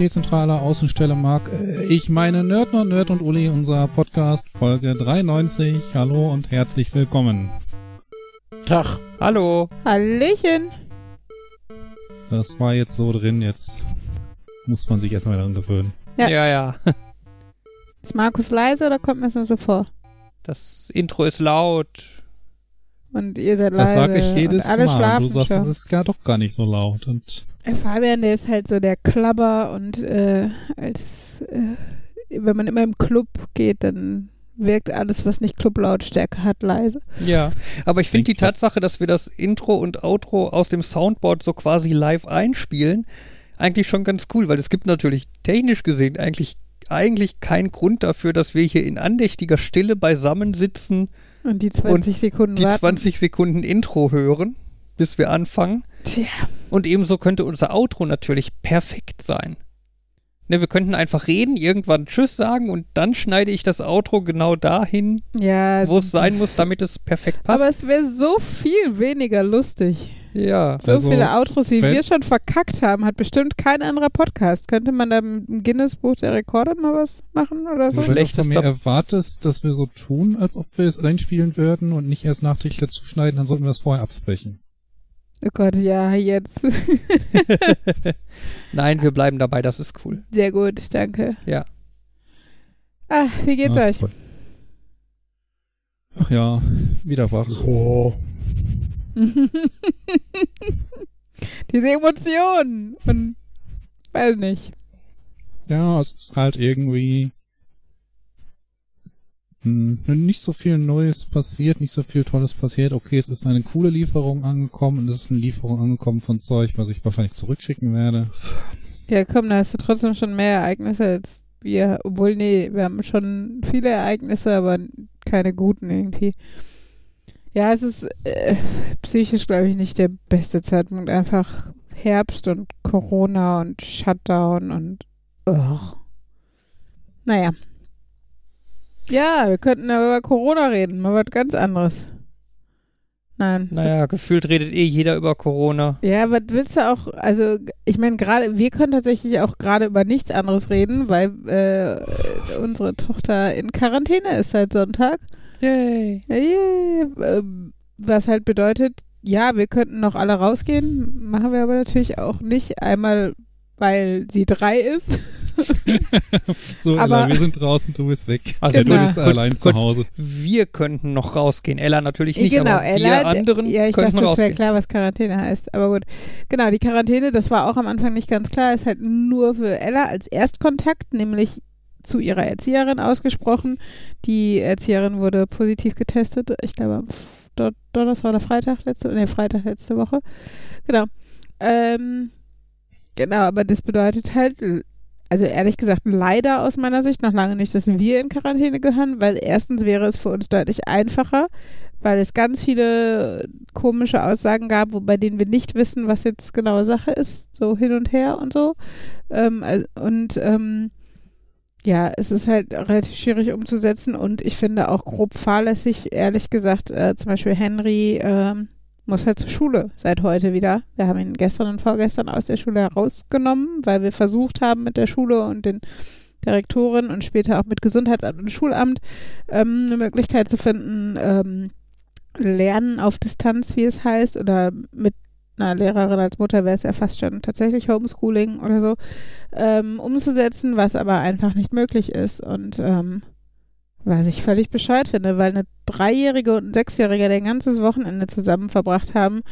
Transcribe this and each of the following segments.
Dezentraler Außenstelle mag. Äh, ich meine Nerd und Nerd und Uli, unser Podcast Folge 93. Hallo und herzlich willkommen. Tag. Hallo. Hallöchen. Das war jetzt so drin, jetzt muss man sich erstmal daran gewöhnen. Ja, ja. ja. Ist Markus leise oder kommt mir das nur so vor? Das Intro ist laut. Und ihr seid leise. Das sage ich jedes Mal. Du sagst, schon. es ist gar doch gar nicht so laut. Und Fabian, der ist halt so der Klabber und äh, als äh, wenn man immer im Club geht, dann wirkt alles, was nicht Clublautstärke hat, leise. Ja, aber ich finde die Tatsache, dass wir das Intro und Outro aus dem Soundboard so quasi live einspielen, eigentlich schon ganz cool, weil es gibt natürlich technisch gesehen eigentlich, eigentlich keinen Grund dafür, dass wir hier in andächtiger Stille beisammen sitzen und die 20 Sekunden die warten. 20 Sekunden Intro hören, bis wir anfangen. Tja. Und ebenso könnte unser Outro natürlich perfekt sein. Ne, wir könnten einfach reden, irgendwann Tschüss sagen und dann schneide ich das Outro genau dahin, ja, wo es sein muss, damit es perfekt passt. Aber es wäre so viel weniger lustig. Ja. So also, viele Outros, wie wir schon verkackt haben, hat bestimmt kein anderer Podcast. Könnte man da im Guinness-Buch der Rekorde mal was machen oder so? Wenn du von mir erwartest, dass wir so tun, als ob wir es einspielen würden und nicht erst nachträglich dazu schneiden, dann sollten wir es vorher absprechen. Oh Gott, ja, jetzt. Nein, wir bleiben dabei, das ist cool. Sehr gut, danke. Ja. Ah, wie geht's Ach, euch? Ach ja, wieder wach. Oh. Diese Emotionen und weiß nicht. Ja, es ist halt irgendwie nicht so viel Neues passiert, nicht so viel Tolles passiert. Okay, es ist eine coole Lieferung angekommen und es ist eine Lieferung angekommen von Zeug, was ich wahrscheinlich zurückschicken werde. Ja, komm, da hast du trotzdem schon mehr Ereignisse als wir. Obwohl, nee, wir haben schon viele Ereignisse, aber keine guten irgendwie. Ja, es ist äh, psychisch, glaube ich, nicht der beste Zeitpunkt. Einfach Herbst und Corona und Shutdown und. Oh. Naja, ja, wir könnten aber über Corona reden, mal was ganz anderes. Nein. Naja, gefühlt redet eh jeder über Corona. Ja, was willst du auch, also ich meine, gerade, wir können tatsächlich auch gerade über nichts anderes reden, weil äh, unsere Tochter in Quarantäne ist seit Sonntag. Yay. Yay. Ähm, was halt bedeutet, ja, wir könnten noch alle rausgehen, machen wir aber natürlich auch nicht. Einmal, weil sie drei ist. so, aber, Ella, wir sind draußen, du bist weg. Also genau. du bist allein kurz, zu Hause. Wir könnten noch rausgehen. Ella natürlich nicht, genau, aber Ella, wir anderen ja, ich könnten dachte, rausgehen. das wäre klar, was Quarantäne heißt. Aber gut. Genau, die Quarantäne, das war auch am Anfang nicht ganz klar, ist halt nur für Ella als Erstkontakt, nämlich zu ihrer Erzieherin ausgesprochen. Die Erzieherin wurde positiv getestet, ich glaube am Donnerstag oder Freitag letzte, nee, Freitag letzte Woche. Genau. Ähm, genau, aber das bedeutet halt, also ehrlich gesagt, leider aus meiner Sicht noch lange nicht, dass wir in Quarantäne gehören, weil erstens wäre es für uns deutlich einfacher, weil es ganz viele komische Aussagen gab, bei denen wir nicht wissen, was jetzt genaue Sache ist, so hin und her und so. Ähm, und ähm, ja, es ist halt relativ schwierig umzusetzen und ich finde auch grob fahrlässig, ehrlich gesagt, äh, zum Beispiel Henry äh, muss halt zur Schule seit heute wieder. Wir haben ihn gestern und vorgestern aus der Schule herausgenommen, weil wir versucht haben mit der Schule und den Direktoren und später auch mit Gesundheitsamt und Schulamt ähm, eine Möglichkeit zu finden, ähm, Lernen auf Distanz, wie es heißt, oder mit einer Lehrerin als Mutter wäre es ja fast schon tatsächlich Homeschooling oder so, ähm, umzusetzen, was aber einfach nicht möglich ist. Und ähm, was ich völlig bescheuert finde, weil eine Dreijährige und ein Sechsjähriger der ein ganzes Wochenende zusammen verbracht haben.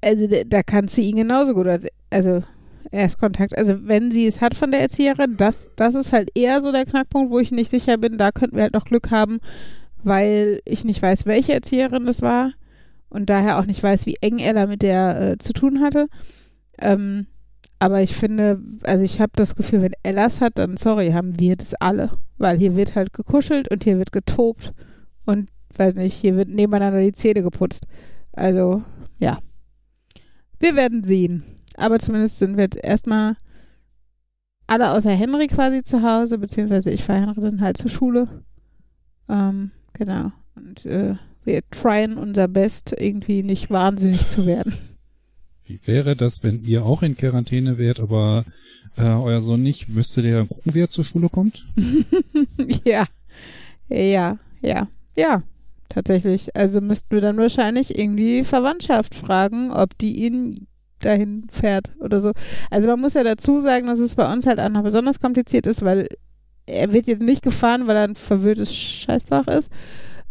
Also da kann sie ihn genauso gut als, also Erstkontakt. Also wenn sie es hat von der Erzieherin, das, das ist halt eher so der Knackpunkt, wo ich nicht sicher bin. Da könnten wir halt noch Glück haben, weil ich nicht weiß, welche Erzieherin das war und daher auch nicht weiß, wie eng Ella mit der äh, zu tun hatte. Ähm, aber ich finde, also ich habe das Gefühl, wenn Ellas hat, dann sorry, haben wir das alle. Weil hier wird halt gekuschelt und hier wird getobt und weiß nicht, hier wird nebeneinander die Zähne geputzt. Also, ja. Wir werden sehen. Aber zumindest sind wir jetzt erstmal alle außer Henry quasi zu Hause, beziehungsweise ich fahre Henry dann halt zur Schule. Ähm, genau. Und äh, wir tryen unser Best, irgendwie nicht wahnsinnig zu werden. Wie wäre das, wenn ihr auch in Quarantäne wärt, aber äh, euer Sohn nicht? Müsste der gucken, wie er zur Schule kommt? ja. Ja, ja, ja. Tatsächlich. Also müssten wir dann wahrscheinlich irgendwie Verwandtschaft fragen, ob die ihn dahin fährt oder so. Also man muss ja dazu sagen, dass es bei uns halt auch noch besonders kompliziert ist, weil er wird jetzt nicht gefahren, weil er ein verwirrtes Scheißbach ist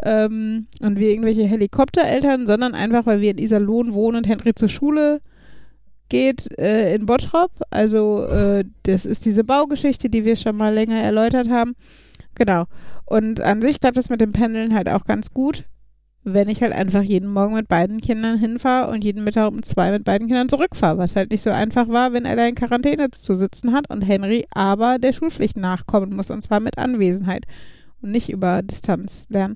ähm, und wir irgendwelche Helikoptereltern, sondern einfach, weil wir in Iserlohn wohnen und Henry zur Schule geht äh, in Bottrop. Also äh, das ist diese Baugeschichte, die wir schon mal länger erläutert haben. Genau. Und an sich klappt das mit dem Pendeln halt auch ganz gut wenn ich halt einfach jeden Morgen mit beiden Kindern hinfahre und jeden Mittag um zwei mit beiden Kindern zurückfahre, was halt nicht so einfach war, wenn er da in Quarantäne zu sitzen hat und Henry aber der Schulpflicht nachkommen muss und zwar mit Anwesenheit und nicht über Distanz lernen.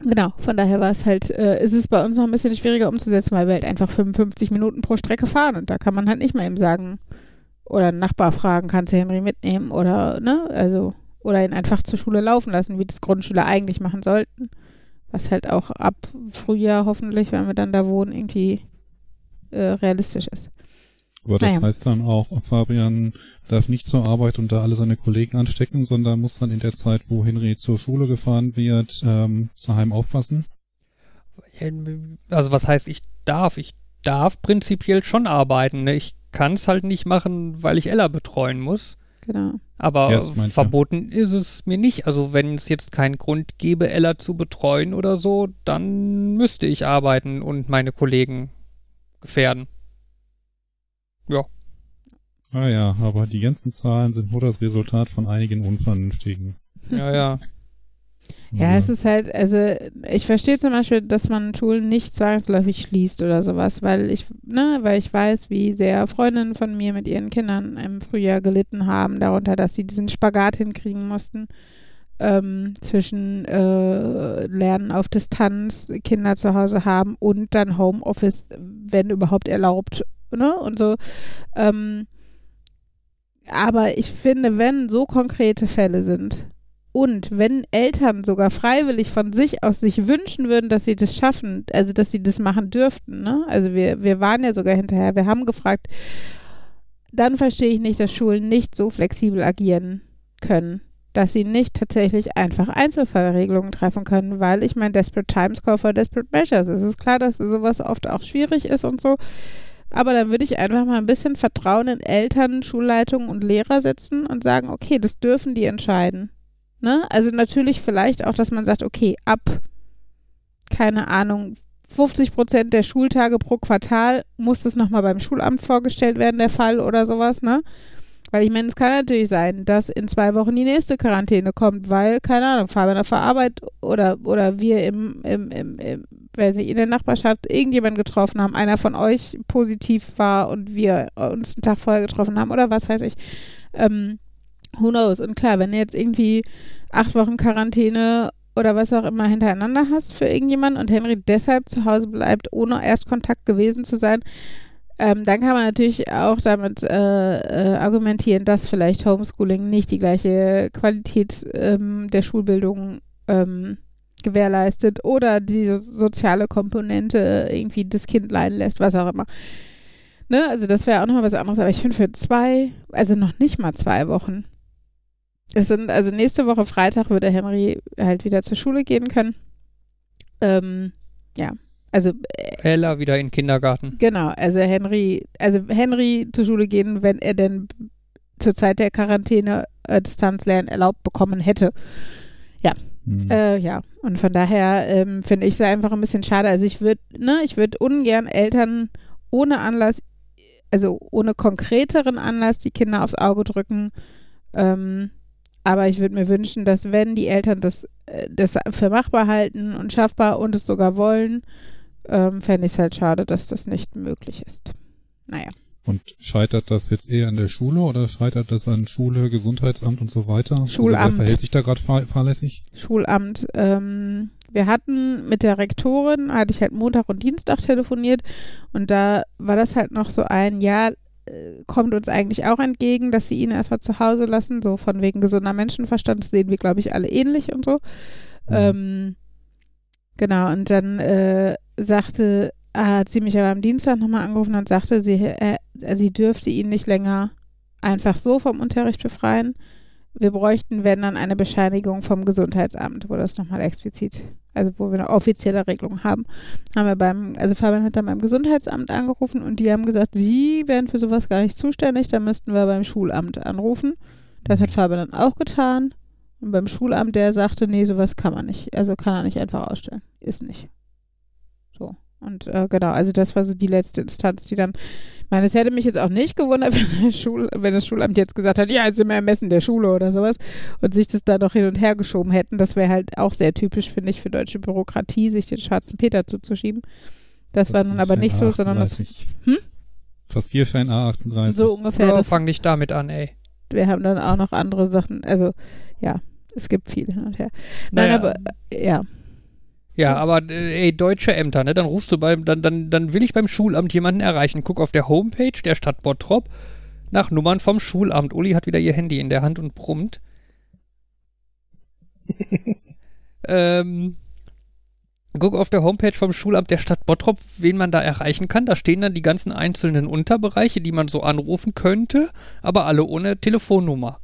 Genau, von daher war es halt, äh, ist es bei uns noch ein bisschen schwieriger umzusetzen, weil wir halt einfach 55 Minuten pro Strecke fahren und da kann man halt nicht mehr eben sagen oder einen Nachbar fragen, kannst du Henry mitnehmen oder, ne, also, oder ihn einfach zur Schule laufen lassen, wie das Grundschüler eigentlich machen sollten. Was halt auch ab Frühjahr hoffentlich, wenn wir dann da wohnen, irgendwie äh, realistisch ist. Aber das Naja. heißt dann auch, Fabian darf nicht zur Arbeit und da alle seine Kollegen anstecken, sondern muss dann in der Zeit, wo Henry zur Schule gefahren wird, ähm, zu Heim aufpassen. Also was heißt, ich darf? Ich darf prinzipiell schon arbeiten. Ne? Ich kann es halt nicht machen, weil ich Ella betreuen muss. Genau. Aber Ja, ich, verboten ist es mir nicht. Also wenn es jetzt keinen Grund gäbe, Ella zu betreuen oder so, dann müsste ich arbeiten und meine Kollegen gefährden. Ah ja, aber die ganzen Zahlen sind nur das Resultat von einigen Unvernünftigen. Ja, ja. Ja, es ist halt, also ich verstehe zum Beispiel, dass man Schulen nicht zwangsläufig schließt oder sowas, weil ich, ne, weil ich weiß, wie sehr Freundinnen von mir mit ihren Kindern im Frühjahr gelitten haben, darunter, dass sie diesen Spagat hinkriegen mussten ähm, zwischen äh, Lernen auf Distanz, Kinder zu Hause haben und dann Homeoffice, wenn überhaupt erlaubt, ne, und so. Ähm, aber ich finde, wenn so konkrete Fälle sind, und wenn Eltern sogar freiwillig von sich aus sich wünschen würden, dass sie das schaffen, also dass sie das machen dürften, ne? Also wir, wir waren ja sogar hinterher, wir haben gefragt, dann verstehe ich nicht, dass Schulen nicht so flexibel agieren können, dass sie nicht tatsächlich einfach Einzelfallregelungen treffen können, weil ich meine, Desperate Times call for Desperate Measures. Es ist klar, dass sowas oft auch schwierig ist und so. Aber dann würde ich einfach mal ein bisschen Vertrauen in Eltern, Schulleitungen und Lehrer setzen und sagen, okay, das dürfen die entscheiden. Ne? Also natürlich vielleicht auch, dass man sagt, okay, ab, keine Ahnung, 50 Prozent der Schultage pro Quartal muss das nochmal beim Schulamt vorgestellt werden, der Fall oder sowas, ne? Weil ich meine, es kann natürlich sein, dass in zwei Wochen die nächste Quarantäne kommt, weil, keine Ahnung, Fabian auf der Arbeit oder, oder wir im, im, im, im weiß nicht, in der Nachbarschaft irgendjemanden getroffen haben, einer von euch positiv war und wir uns einen Tag vorher getroffen haben oder was weiß ich. Ähm, who knows? Und klar, wenn du jetzt irgendwie acht Wochen Quarantäne oder was auch immer hintereinander hast für irgendjemanden und Henry deshalb zu Hause bleibt, ohne Erstkontakt gewesen zu sein, ähm, dann kann man natürlich auch damit äh, äh, argumentieren, dass vielleicht Homeschooling nicht die gleiche Qualität ähm, der Schulbildung ähm, gewährleistet oder die so- soziale Komponente irgendwie das Kind leiden lässt, was auch immer. Ne? Also das wäre auch noch mal was anderes, aber ich finde für zwei, also noch nicht mal zwei Wochen. Es sind, also nächste Woche Freitag würde Henry halt wieder zur Schule gehen können. Ähm, ja, also Ella wieder in den Kindergarten. Genau, also Henry, also Henry zur Schule gehen, wenn er denn zur Zeit der Quarantäne äh, Distanzlernen erlaubt bekommen hätte. hm. Äh, ja, und von daher ähm, finde ich es einfach ein bisschen schade. Also ich würde, ne, ich würde ungern Eltern ohne Anlass, also ohne konkreteren Anlass die Kinder aufs Auge drücken. Ähm, aber ich würde mir wünschen, dass wenn die Eltern das, äh, das für machbar halten und schaffbar und es sogar wollen, ähm, fände ich es halt schade, dass das nicht möglich ist. Naja. Und scheitert das jetzt eher an der Schule oder scheitert das an Schule, Gesundheitsamt und so weiter? Schulamt. Also wer verhält sich da gerade fahr fahrlässig? Schulamt. Ähm, wir hatten mit der Rektorin, hatte ich halt Montag und Dienstag telefoniert und da war das halt noch so ein, ja, äh, kommt uns eigentlich auch entgegen, dass sie ihn erstmal zu Hause lassen, so von wegen gesunder Menschenverstand, das sehen wir, glaube ich, alle ähnlich und so. Mhm. Ähm, genau, und dann äh, sagte hat sie mich aber am Dienstag nochmal angerufen und sagte, sie, äh, sie dürfte ihn nicht länger einfach so vom Unterricht befreien. Wir bräuchten, wenn dann, eine Bescheinigung vom Gesundheitsamt, wo das nochmal explizit, also wo wir eine offizielle Regelung haben. Haben wir beim, also Fabian hat dann beim Gesundheitsamt angerufen und die haben gesagt, sie wären für sowas gar nicht zuständig, da müssten wir beim Schulamt anrufen. Das hat Fabian dann auch getan. Und beim Schulamt, der sagte, nee, sowas kann man nicht. Also kann er nicht einfach ausstellen. Ist nicht. Und äh, genau, also das war so die letzte Instanz, die dann, ich meine, es hätte mich jetzt auch nicht gewundert, wenn, Schul, wenn das Schulamt jetzt gesagt hat, ja, jetzt sind wir Ermessen der Schule oder sowas und sich das da noch hin und her geschoben hätten. Das wäre halt auch sehr typisch, finde ich, für deutsche Bürokratie, sich den schwarzen Peter zuzuschieben. Das, das war nun aber nicht so, sondern das. Hm? Passierschein A38. So ungefähr. Oh, fang nicht damit an, ey. Wir haben dann auch noch andere Sachen, also ja, es gibt viel hin und her. Nein, naja. aber ja. Ja, aber äh, ey, deutsche Ämter, ne? Dann rufst du beim, dann, dann, dann will ich beim Schulamt jemanden erreichen. Guck auf der Homepage der Stadt Bottrop nach Nummern vom Schulamt. Uli hat wieder ihr Handy in der Hand und brummt. ähm, guck auf der Homepage vom Schulamt der Stadt Bottrop, wen man da erreichen kann. Da stehen dann die ganzen einzelnen Unterbereiche, die man so anrufen könnte, aber alle ohne Telefonnummer.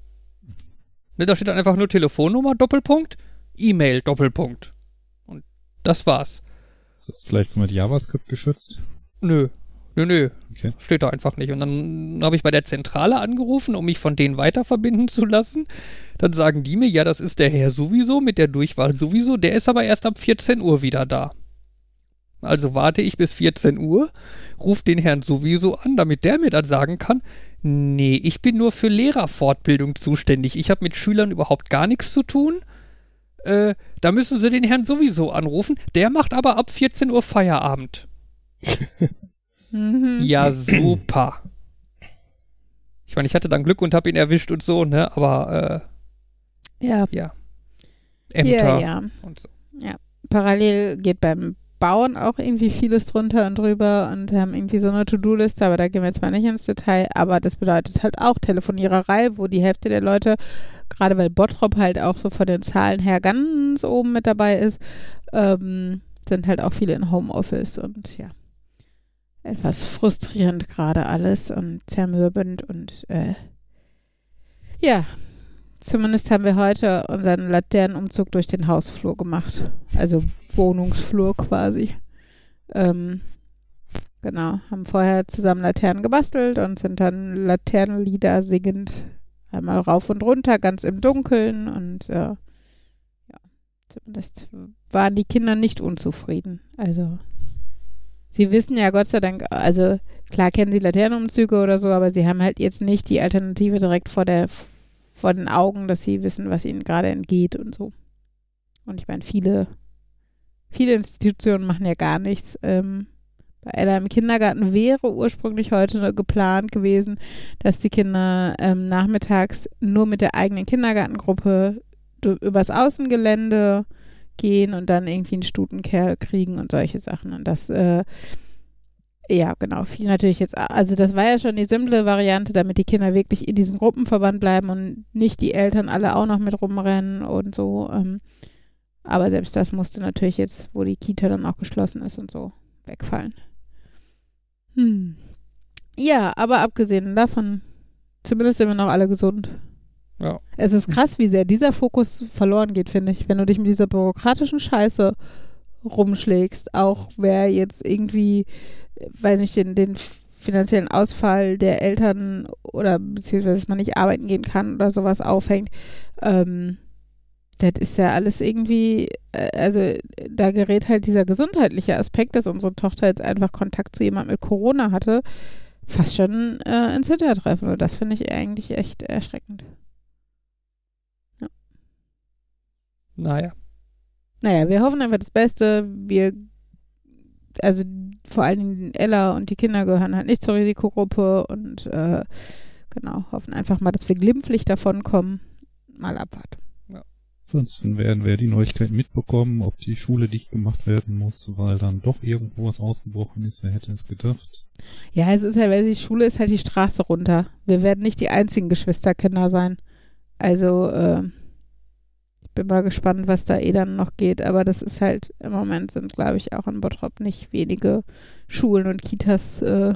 Ne, da steht dann einfach nur Telefonnummer, Doppelpunkt, E-Mail, Doppelpunkt. Das war's. Ist das vielleicht so mit JavaScript geschützt? Nö. Nö, nö. Okay. Steht da einfach nicht. Und dann habe ich bei der Zentrale angerufen, um mich von denen weiterverbinden zu lassen. Dann sagen die mir, ja, das ist der Herr sowieso mit der Durchwahl sowieso. Der ist aber erst ab 14 Uhr wieder da. Also warte ich bis 14 Uhr, ruf den Herrn sowieso an, damit der mir dann sagen kann, nee, ich bin nur für Lehrerfortbildung zuständig. Ich habe mit Schülern überhaupt gar nichts zu tun äh, da müssen sie den Herrn sowieso anrufen. Der macht aber ab 14 Uhr Feierabend. Mhm. ja, super. Ich meine, ich hatte dann Glück und habe ihn erwischt und so, ne? Aber äh, ja. ja. Ämter ja, ja. und so. Ja. Parallel geht beim Bauen auch irgendwie vieles drunter und drüber und haben irgendwie so eine To-Do-Liste, aber da gehen wir jetzt mal nicht ins Detail. Aber das bedeutet halt auch Telefoniererei, wo die Hälfte der Leute, gerade weil Bottrop halt auch so von den Zahlen her ganz oben mit dabei ist, ähm, sind halt auch viele in Homeoffice und ja. Etwas frustrierend gerade alles und zermürbend und äh, ja, Zumindest haben wir heute unseren Laternenumzug durch den Hausflur gemacht. Also Wohnungsflur quasi. Ähm, genau, haben vorher zusammen Laternen gebastelt und sind dann Laternenlieder singend einmal rauf und runter, ganz im Dunkeln und äh, ja, zumindest waren die Kinder nicht unzufrieden. Also sie wissen ja Gott sei Dank, also klar kennen sie Laternenumzüge oder so, aber sie haben halt jetzt nicht die Alternative direkt vor der vor den Augen, dass sie wissen, was ihnen gerade entgeht und so. Und ich meine, viele, viele Institutionen machen ja gar nichts. Ähm, bei Ella im Kindergarten wäre ursprünglich heute geplant gewesen, dass die Kinder ähm, nachmittags nur mit der eigenen Kindergartengruppe übers Außengelände gehen und dann irgendwie einen Stutenkerl kriegen und solche Sachen. Und das äh, ja, genau. Viel natürlich jetzt. Also, das war ja schon die simple Variante, damit die Kinder wirklich in diesem Gruppenverband bleiben und nicht die Eltern alle auch noch mit rumrennen und so. Ähm, aber selbst das musste natürlich jetzt, wo die Kita dann auch geschlossen ist und so, wegfallen. Hm. Ja, aber abgesehen davon, zumindest sind wir noch alle gesund. Ja. Es ist krass, wie sehr dieser Fokus verloren geht, finde ich, wenn du dich mit dieser bürokratischen Scheiße rumschlägst. Auch wer jetzt irgendwie weiß nicht, den, den finanziellen Ausfall der Eltern oder beziehungsweise, dass man nicht arbeiten gehen kann oder sowas aufhängt, ähm, das ist ja alles irgendwie, äh, also da gerät halt dieser gesundheitliche Aspekt, dass unsere Tochter jetzt einfach Kontakt zu jemandem mit Corona hatte, fast schon äh, ins Hintertreffen. Und das finde ich eigentlich echt erschreckend. Ja. Naja. Naja, wir hoffen einfach das Beste. Wir also vor allen Dingen Ella und die Kinder gehören halt nicht zur Risikogruppe und äh, genau, hoffen einfach mal, dass wir glimpflich davon kommen. Mal abwarten. Ja. Ansonsten werden wir die Neuigkeiten mitbekommen, ob die Schule dicht gemacht werden muss, weil dann doch irgendwo was ausgebrochen ist. Wer hätte es gedacht? Ja, es ist ja, weil die Schule ist halt die Straße runter. Wir werden nicht die einzigen Geschwisterkinder sein. Also, äh, bin mal gespannt, was da eh dann noch geht. Aber das ist halt, im Moment sind, glaube ich, auch in Bottrop nicht wenige Schulen und Kitas äh,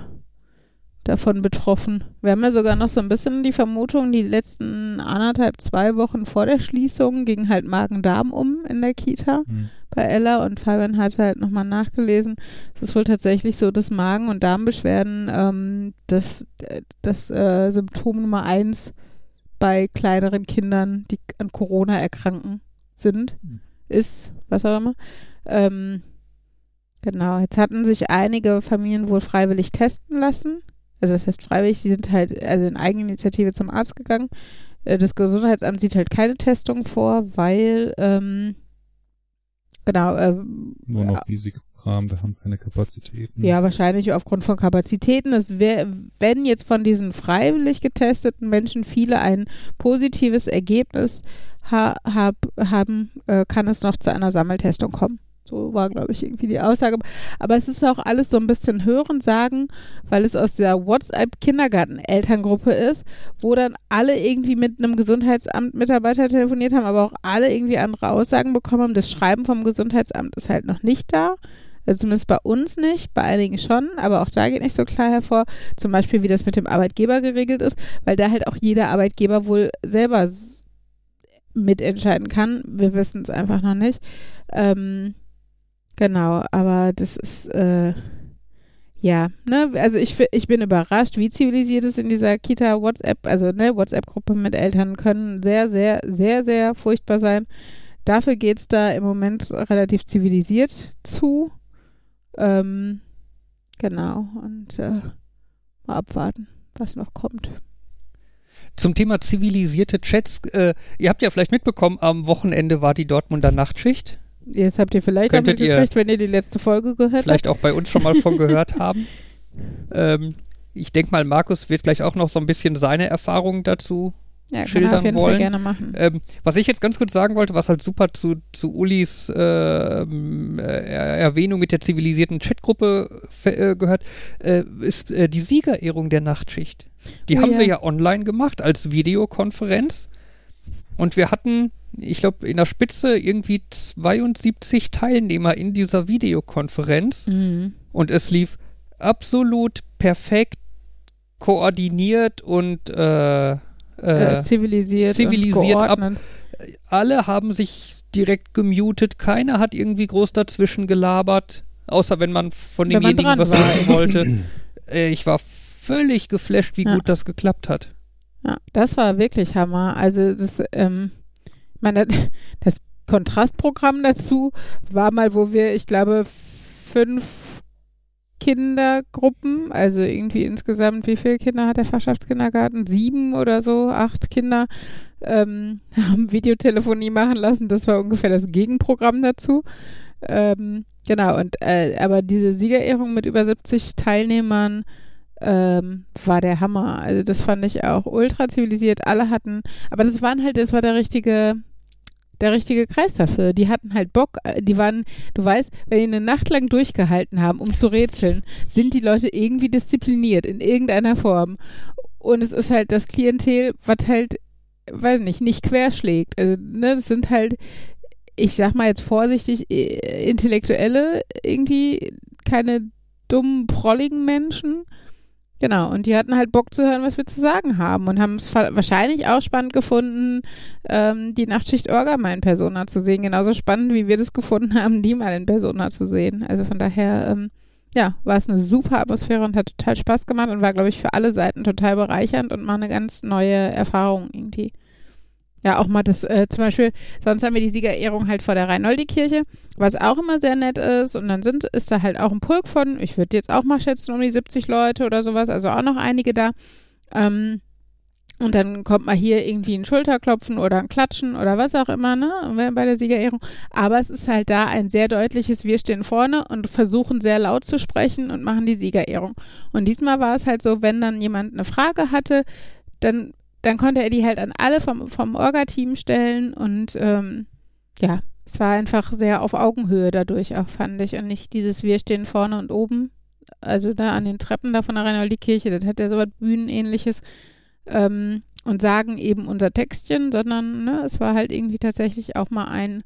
davon betroffen. Wir haben ja sogar noch so ein bisschen die Vermutung, die letzten anderthalb, zwei Wochen vor der Schließung ging halt Magen-Darm um in der Kita Hm. bei Ella und Fabian hat halt nochmal nachgelesen. Es ist wohl tatsächlich so, dass Magen- und Darmbeschwerden ähm, das, äh, das äh, Symptom Nummer eins bei kleineren Kindern, die an Corona erkranken, sind, Mhm. ist, was auch immer. Ähm, genau, jetzt hatten sich einige Familien wohl freiwillig testen lassen. Also das heißt freiwillig, die sind halt also in Eigeninitiative zum Arzt gegangen. Äh, Das Gesundheitsamt sieht halt keine Testung vor, weil ähm, genau, ähm, Nur noch Risikokram, wir haben keine Kapazitäten. ja, wahrscheinlich aufgrund von Kapazitäten. Es wär, wenn jetzt von diesen freiwillig getesteten Menschen viele ein positives Ergebnis ha hab, haben, äh, kann es noch zu einer Sammeltestung kommen. So war, glaube ich, irgendwie die Aussage. Aber es ist auch alles so ein bisschen Hören sagen, weil es aus der WhatsApp-Kindergarten-Elterngruppe ist, wo dann alle irgendwie mit einem Gesundheitsamt-Mitarbeiter telefoniert haben, aber auch alle irgendwie andere Aussagen bekommen haben. Das Schreiben vom Gesundheitsamt ist halt noch nicht da. Also zumindest bei uns nicht, bei einigen schon, aber auch da geht nicht so klar hervor, zum Beispiel wie das mit dem Arbeitgeber geregelt ist, weil da halt auch jeder Arbeitgeber wohl selber mitentscheiden kann. Wir wissen es einfach noch nicht. Ähm, genau, aber das ist, äh, ja, ne, also ich, ich bin überrascht, wie zivilisiert es in dieser Kita WhatsApp, also ne, WhatsApp-Gruppe mit Eltern können sehr, sehr, sehr, sehr furchtbar sein. Dafür geht es da im Moment relativ zivilisiert zu. Ähm, genau, und äh, mal abwarten, was noch kommt. Zum Thema zivilisierte Chats, äh, ihr habt ja vielleicht mitbekommen, am Wochenende war die Dortmunder Nachtschicht. Jetzt habt ihr vielleicht auch Könntet ihr- mitgekriegt, wenn ihr die letzte Folge gehört Vielleicht auch bei uns schon mal von gehört haben. Ähm, ich denke mal, Markus wird gleich auch noch so ein bisschen seine Erfahrungen dazu habt. Ja, kann er schildern auf jeden wollen. Fall gerne machen. Ähm, was ich jetzt ganz kurz sagen wollte, was halt super zu, zu Ulis ähm, äh, Erwähnung mit der zivilisierten Chatgruppe äh, gehört, äh, ist äh, die Siegerehrung der Nachtschicht. Die Oh haben ja. wir ja online gemacht als Videokonferenz. Und wir hatten, ich glaube, in der Spitze irgendwie 72 Teilnehmer in dieser Videokonferenz. Mhm. Und es lief absolut perfekt koordiniert und äh, äh, Äh, zivilisiert, zivilisiert ab. alle haben sich direkt gemutet, keiner hat irgendwie groß dazwischen gelabert, außer wenn man von Wenn demjenigen was war. wissen wollte. äh, ich war völlig geflasht, wie Ja. gut das geklappt hat. Ja, das war wirklich Hammer. Also das, ähm, meine, das Kontrastprogramm dazu war mal, wo wir, ich glaube, fünf Kindergruppen, also irgendwie insgesamt, wie viele Kinder hat der Fachschaftskindergarten? Sieben oder so, acht Kinder, ähm, haben Videotelefonie machen lassen. Das war ungefähr das Gegenprogramm dazu. Ähm, genau, und äh, aber diese Siegerehrung mit über 70 Teilnehmern ähm, war der Hammer. Also das fand ich auch ultra zivilisiert. Alle hatten, aber das waren halt, das war der richtige, der richtige Kreis dafür. Die hatten halt Bock, äh, die waren, du weißt, wenn die eine Nacht lang durchgehalten haben, um zu rätseln, sind die Leute irgendwie diszipliniert in irgendeiner Form. Und es ist halt das Klientel, was halt, weiß nicht, nicht querschlägt. Also, ne, das sind halt, ich sag mal jetzt vorsichtig, äh, Intellektuelle, irgendwie keine dummen, prolligen Menschen. Genau, und die hatten halt Bock zu hören, was wir zu sagen haben und haben es wahrscheinlich auch spannend gefunden, ähm, die Nachtschicht Orga mal in Persona zu sehen. Genauso spannend, wie wir das gefunden haben, die mal in Persona zu sehen. Also von daher, ähm, ja, war es eine super Atmosphäre und hat total Spaß gemacht und war, glaube ich, für alle Seiten total bereichernd und mal eine ganz neue Erfahrung irgendwie. Ja, auch mal das, äh, zum Beispiel, sonst haben wir die Siegerehrung halt vor der Reinoldi-Kirche, was auch immer sehr nett ist. Und dann sind, ist da halt auch ein Pulk von, ich würde jetzt auch mal schätzen, um die 70 Leute oder sowas, also auch noch einige da. Ähm, und dann kommt mal hier irgendwie ein Schulterklopfen oder ein Klatschen oder was auch immer, ne, bei der Siegerehrung. Aber es ist halt da ein sehr deutliches, wir stehen vorne und versuchen sehr laut zu sprechen und machen die Siegerehrung. Und diesmal war es halt so, wenn dann jemand eine Frage hatte, dann dann konnte er die halt an alle vom, vom Orga-Team stellen und ähm, ja, es war einfach sehr auf Augenhöhe dadurch auch, fand ich. Und nicht dieses Wir stehen vorne und oben, also da an den Treppen da von der Reinoldi-Kirche, das hat ja so was Bühnenähnliches. ähm, und sagen eben unser Textchen, sondern ne, es war halt irgendwie tatsächlich auch mal ein,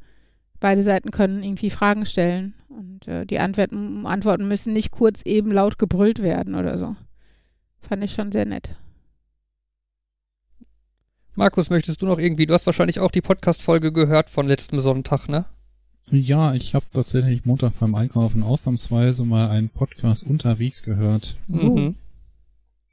beide Seiten können irgendwie Fragen stellen und äh, die Antworten, Antworten müssen nicht kurz eben laut gebrüllt werden oder so. Fand ich schon sehr nett. Markus, möchtest du noch irgendwie, du hast wahrscheinlich auch die Podcast-Folge gehört von letztem Sonntag, ne? Ja, ich habe tatsächlich Montag beim Einkaufen ausnahmsweise mal einen Podcast unterwegs gehört Mhm.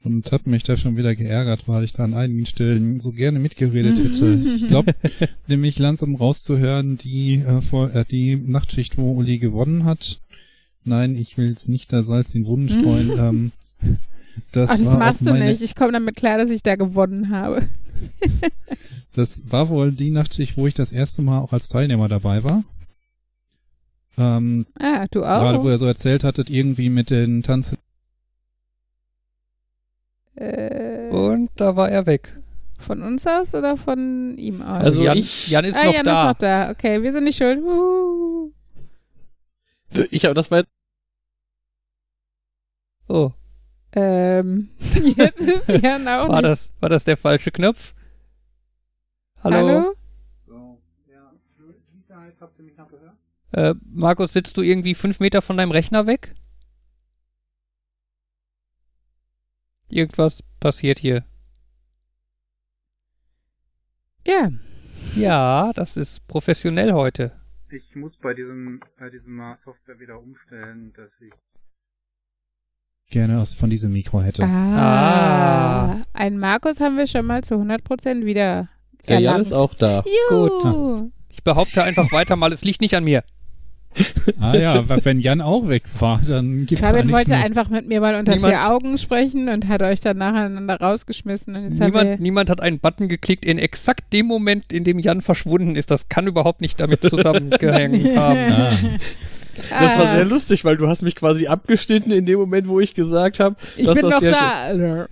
und habe mich da schon wieder geärgert, weil ich da an einigen Stellen so gerne mitgeredet hätte. Ich glaube, nämlich langsam rauszuhören, die, äh, vor, äh, die Nachtschicht, wo Uli gewonnen hat. Nein, ich will jetzt nicht da Salz in den Wunden streuen. ähm, das Ach, das war machst du meine, nicht. Ich komme damit klar, dass ich da gewonnen habe. Das war wohl die Nachtschicht, wo ich das erste Mal auch als Teilnehmer dabei war. Ähm, Ah, du auch? Gerade wo ihr so erzählt hattet, irgendwie mit den Tanzen. äh, Und da war er weg. von uns aus oder von ihm aus? Also Jan, ich- Jan ist ah, noch Jan da. ist noch da. Okay, wir sind nicht schuld. Uhu. Ich habe das war jetzt Oh, Ähm, jetzt ist Jan auch war nicht. das, war das der falsche Knopf? Hallo? Hallo? Äh, Markus, sitzt du irgendwie fünf Meter von deinem Rechner weg? Irgendwas passiert hier. Ja. Ja, das ist professionell heute. Ich muss bei diesem, bei diesem Software wieder umstellen, dass ich gerne aus von diesem Mikro hätte. Ah. Ah. Einen Markus haben wir schon mal zu 100% wieder der Jan erlangt. ist auch da. Juhu. Ich behaupte einfach weiter mal, es liegt nicht an mir. Ah ja, wenn Jan auch weg war, dann gibt's Fabian eigentlich wollte einfach mit mir mal unter Niemand- vier Augen sprechen und hat euch dann nacheinander rausgeschmissen. Und jetzt haben Niemand, wir, niemand hat einen Button geklickt in exakt dem Moment, in dem Jan verschwunden ist. Das kann überhaupt nicht damit zusammengehängt haben. Ah. Das war sehr lustig, weil du hast mich quasi abgeschnitten in dem Moment, wo ich gesagt habe, Ich dass bin das noch ja da.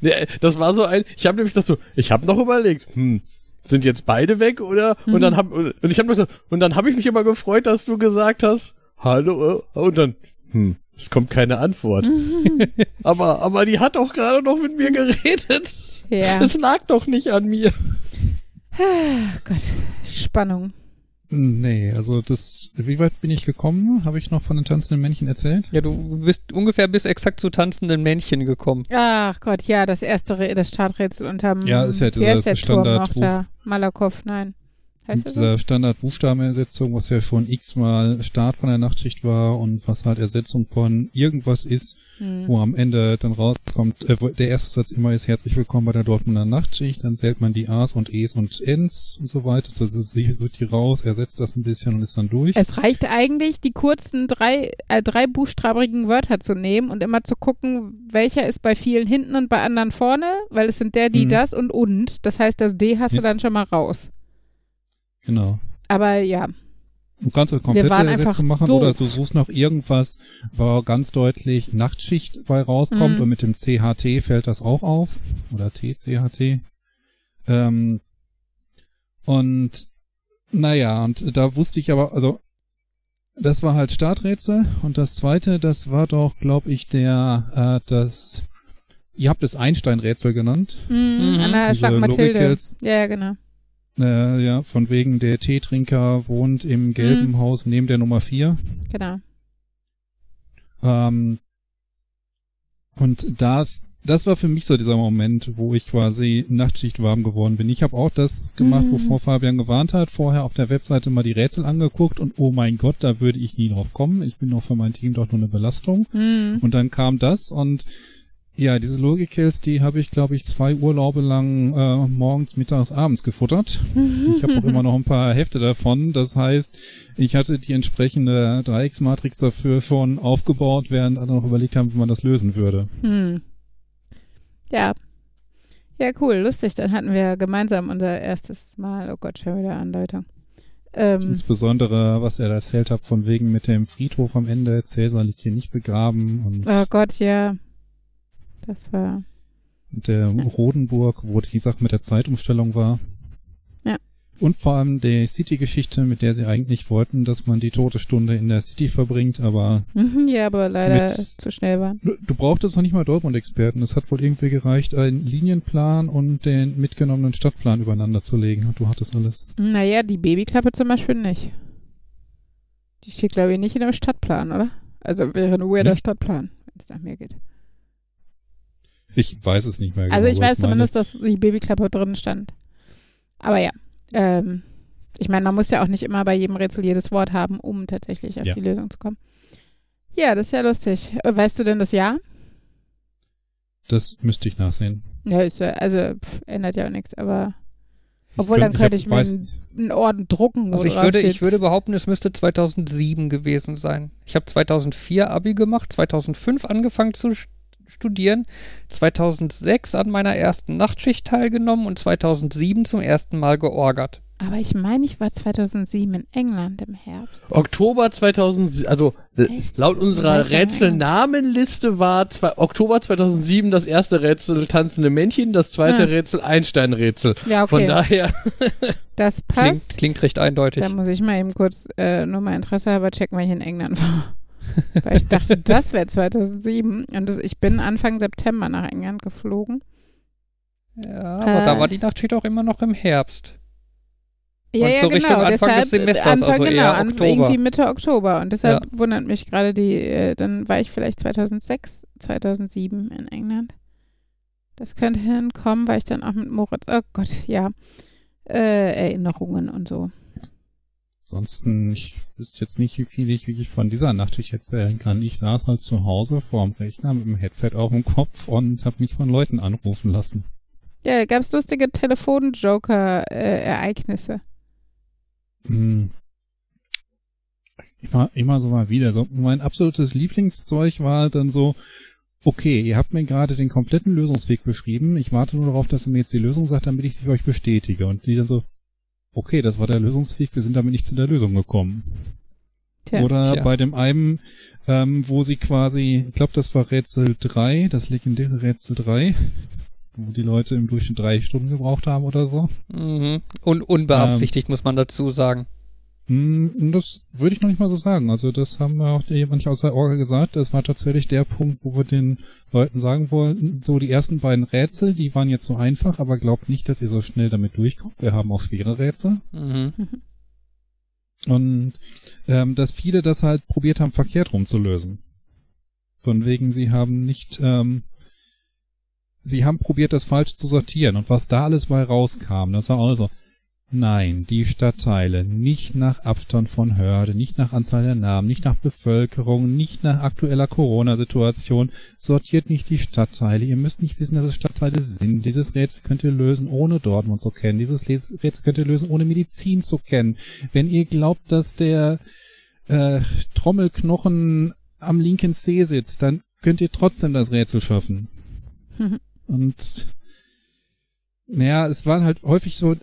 Nee, das war so ein, ich habe nämlich gesagt so, ich habe noch überlegt, hm, sind jetzt beide weg oder Mhm. und dann hab und ich habe gesagt und dann habe ich mich immer gefreut, dass du gesagt hast, hallo äh, und dann hm, es kommt keine Antwort. aber aber die hat doch gerade noch mit mir geredet. Ja. Es lag doch nicht an mir. Ah, Gott, Spannung. Nee, also das, wie weit bin ich gekommen? Habe ich noch von den tanzenden Männchen erzählt? Ja, du bist ungefähr bis exakt zu tanzenden Männchen gekommen. Ach Gott, ja, das erste Re das Starträtsel unterm Ja, ist ja Turm noch Standardbuch. da? Malakow, nein. Heißt Mit das so? dieser Standard-Buchstabenersetzung, was ja schon x-mal Start von der Nachtschicht war und was halt Ersetzung von irgendwas ist, Hm. wo am Ende dann rauskommt, äh, der erste Satz immer ist, herzlich willkommen bei der Dortmunder Nachtschicht, dann zählt man die A's und E's und N's und so weiter, das ist so die raus, ersetzt das ein bisschen und ist dann durch. Es reicht eigentlich, die kurzen drei, äh, drei buchstabigen Wörter zu nehmen und immer zu gucken, welcher ist bei vielen hinten und bei anderen vorne, weil es sind der, die, Mhm. das und und. Das heißt, das D hast du Ja. dann schon mal raus. Genau. Aber ja, Du kannst eine komplette waren einfach Ersetzung machen doof. oder du suchst noch irgendwas, wo ganz deutlich Nachtschicht bei rauskommt Mhm. und mit dem CHT fällt das auch auf. Oder TCHT. Ähm, und naja, und da wusste ich aber, also das war halt Starträtsel und das zweite, das war doch, glaube ich, der, äh, das, ihr habt es Einstein-Rätsel genannt. mhm. Mhm. Anna Diese Schlag Mathilde. Ja, genau. Äh, ja, von wegen der Teetrinker wohnt im gelben Mhm. Haus neben der Nummer 4. Genau. Ähm, und das, das war für mich so dieser Moment, wo ich quasi Nachtschicht warm geworden bin. Ich habe auch das gemacht, Mhm. wovor Fabian gewarnt hat. Vorher auf der Webseite mal die Rätsel angeguckt und oh mein Gott, da würde ich nie drauf kommen. Ich bin doch für mein Team doch nur eine Belastung. Mhm. Und dann kam das und ja, diese Logik-Kills, die habe ich, glaube ich, zwei Urlaube lang äh, morgens, mittags, abends gefuttert. Ich habe auch immer noch ein paar Hefte davon. Das heißt, ich hatte die entsprechende Dreiecksmatrix dafür schon aufgebaut, während andere noch überlegt haben, wie man das lösen würde. Hm. Ja. Ja, cool, lustig. Dann hatten wir gemeinsam unser erstes Mal. Oh Gott, schon wieder Anleitung. Ähm, Insbesondere, was er erzählt hat, von wegen mit dem Friedhof am Ende. Cäsar liegt hier nicht begraben und oh Gott, ja. Das war. der Rodenburg, wo die Sache mit der Zeitumstellung war. Ja. Und vor allem die City-Geschichte, mit der sie eigentlich wollten, dass man die tote Stunde in der City verbringt, aber Mhm, ja, aber leider zu schnell waren. du, du brauchtest noch nicht mal Dortmund-Experten. Es hat wohl irgendwie gereicht, einen Linienplan und den mitgenommenen Stadtplan übereinander zu legen. Und du hattest alles. Naja, die Babyklappe zum Beispiel nicht. Die steht, glaube ich, nicht in dem Stadtplan, oder? Also wäre weirder Hm? Stadtplan, wenn es nach mir geht. Ich weiß es nicht mehr genau. Also ich weiß meine- zumindest, dass die Babyklappe drin stand. Aber ja, ähm, ich meine, man muss ja auch nicht immer bei jedem Rätsel jedes Wort haben, um tatsächlich auf Ja. die Lösung zu kommen. Ja, das ist ja lustig. Äh, Weißt du denn das Jahr? Das müsste ich nachsehen. Ja, ist ja, also pff, ändert ja auch nichts, aber obwohl Ich dann könnte ich ich, mir einen, einen Orden drucken. wo Also ich würde, steht- ich würde behaupten, es müsste 2007 gewesen sein. Ich habe 2004 Abi gemacht, 2005 angefangen zu studieren, 2006 an meiner ersten Nachtschicht teilgenommen und 2007 zum ersten Mal georgert. Aber ich meine, ich war 2007 in England im Herbst. Oktober 2000, also Echt? laut unserer Rätselnamenliste war zwei, Oktober 2007 das erste Rätsel tanzende Männchen, das zweite Ah. Rätsel Einstein-Rätsel. Ja, okay. Von daher, das Klingt, passt. klingt recht eindeutig. Da muss ich mal eben kurz äh, nur mal Interesse halber checken, weil ich in England war. Weil ich dachte, das wäre 2007. Und das, ich bin Anfang September nach England geflogen. Ja, aber da Äh. war die Nachtschicht auch immer noch im Herbst. Ja, Und ja, so genau. Richtung Anfang deshalb, des Semesters, Anfang, also genau, eher Oktober. irgendwie Mitte Oktober. Und deshalb wundert mich gerade die, äh, dann war ich vielleicht 2006, 2007 in England. Das könnte hinkommen, weil ich dann auch mit Moritz, oh Gott, ja, äh, Erinnerungen und so. Ansonsten, ich wüsste jetzt nicht, wie viel ich wirklich von dieser Nachtschicht erzählen kann. Ich saß halt zu Hause vorm Rechner mit dem Headset auf dem Kopf und habe mich von Leuten anrufen lassen. Ja, gab es lustige Telefon-Joker-Ereignisse. Hm. Immer, immer so mal wieder. So, mein absolutes Lieblingszeug war halt dann so, okay, ihr habt mir gerade den kompletten Lösungsweg beschrieben. Ich warte nur darauf, dass ihr mir jetzt die Lösung sagt, damit ich sie für euch bestätige. Und die dann so, okay, das war der Lösungsweg, wir sind damit nicht zu der Lösung gekommen. Tja. Oder Tja. bei dem einen, ähm, wo sie quasi, ich glaube, das war Rätsel 3, das legendäre Rätsel 3, wo die Leute im Durchschnitt drei Stunden gebraucht haben oder so. Mhm. Und unbeabsichtigt, muss man dazu sagen. Hm, Das würde ich noch nicht mal so sagen. Also das haben wir auch manche aus der Orga gesagt. Das war tatsächlich der Punkt, wo wir den Leuten sagen wollten, so die ersten beiden Rätsel, die waren jetzt so einfach, aber glaubt nicht, dass ihr so schnell damit durchkommt. Wir haben auch schwere Rätsel. Mhm. Und ähm, dass viele das halt probiert haben, verkehrt rumzulösen. Von wegen, sie haben nicht, ähm, sie haben probiert, das falsch zu sortieren. Und was da alles bei rauskam, das war also, nein, die Stadtteile nicht nach Abstand von Hörde, nicht nach Anzahl der Namen, nicht nach Bevölkerung, nicht nach aktueller Corona-Situation, sortiert nicht die Stadtteile. Ihr müsst nicht wissen, dass es Stadtteile sind. Dieses Rätsel könnt ihr lösen, ohne Dortmund zu kennen. Dieses Rätsel könnt ihr lösen, ohne Medizin zu kennen. Wenn ihr glaubt, dass der äh, Trommelknochen am linken Zeh sitzt, dann könnt ihr trotzdem das Rätsel schaffen. Und naja, es waren halt häufig so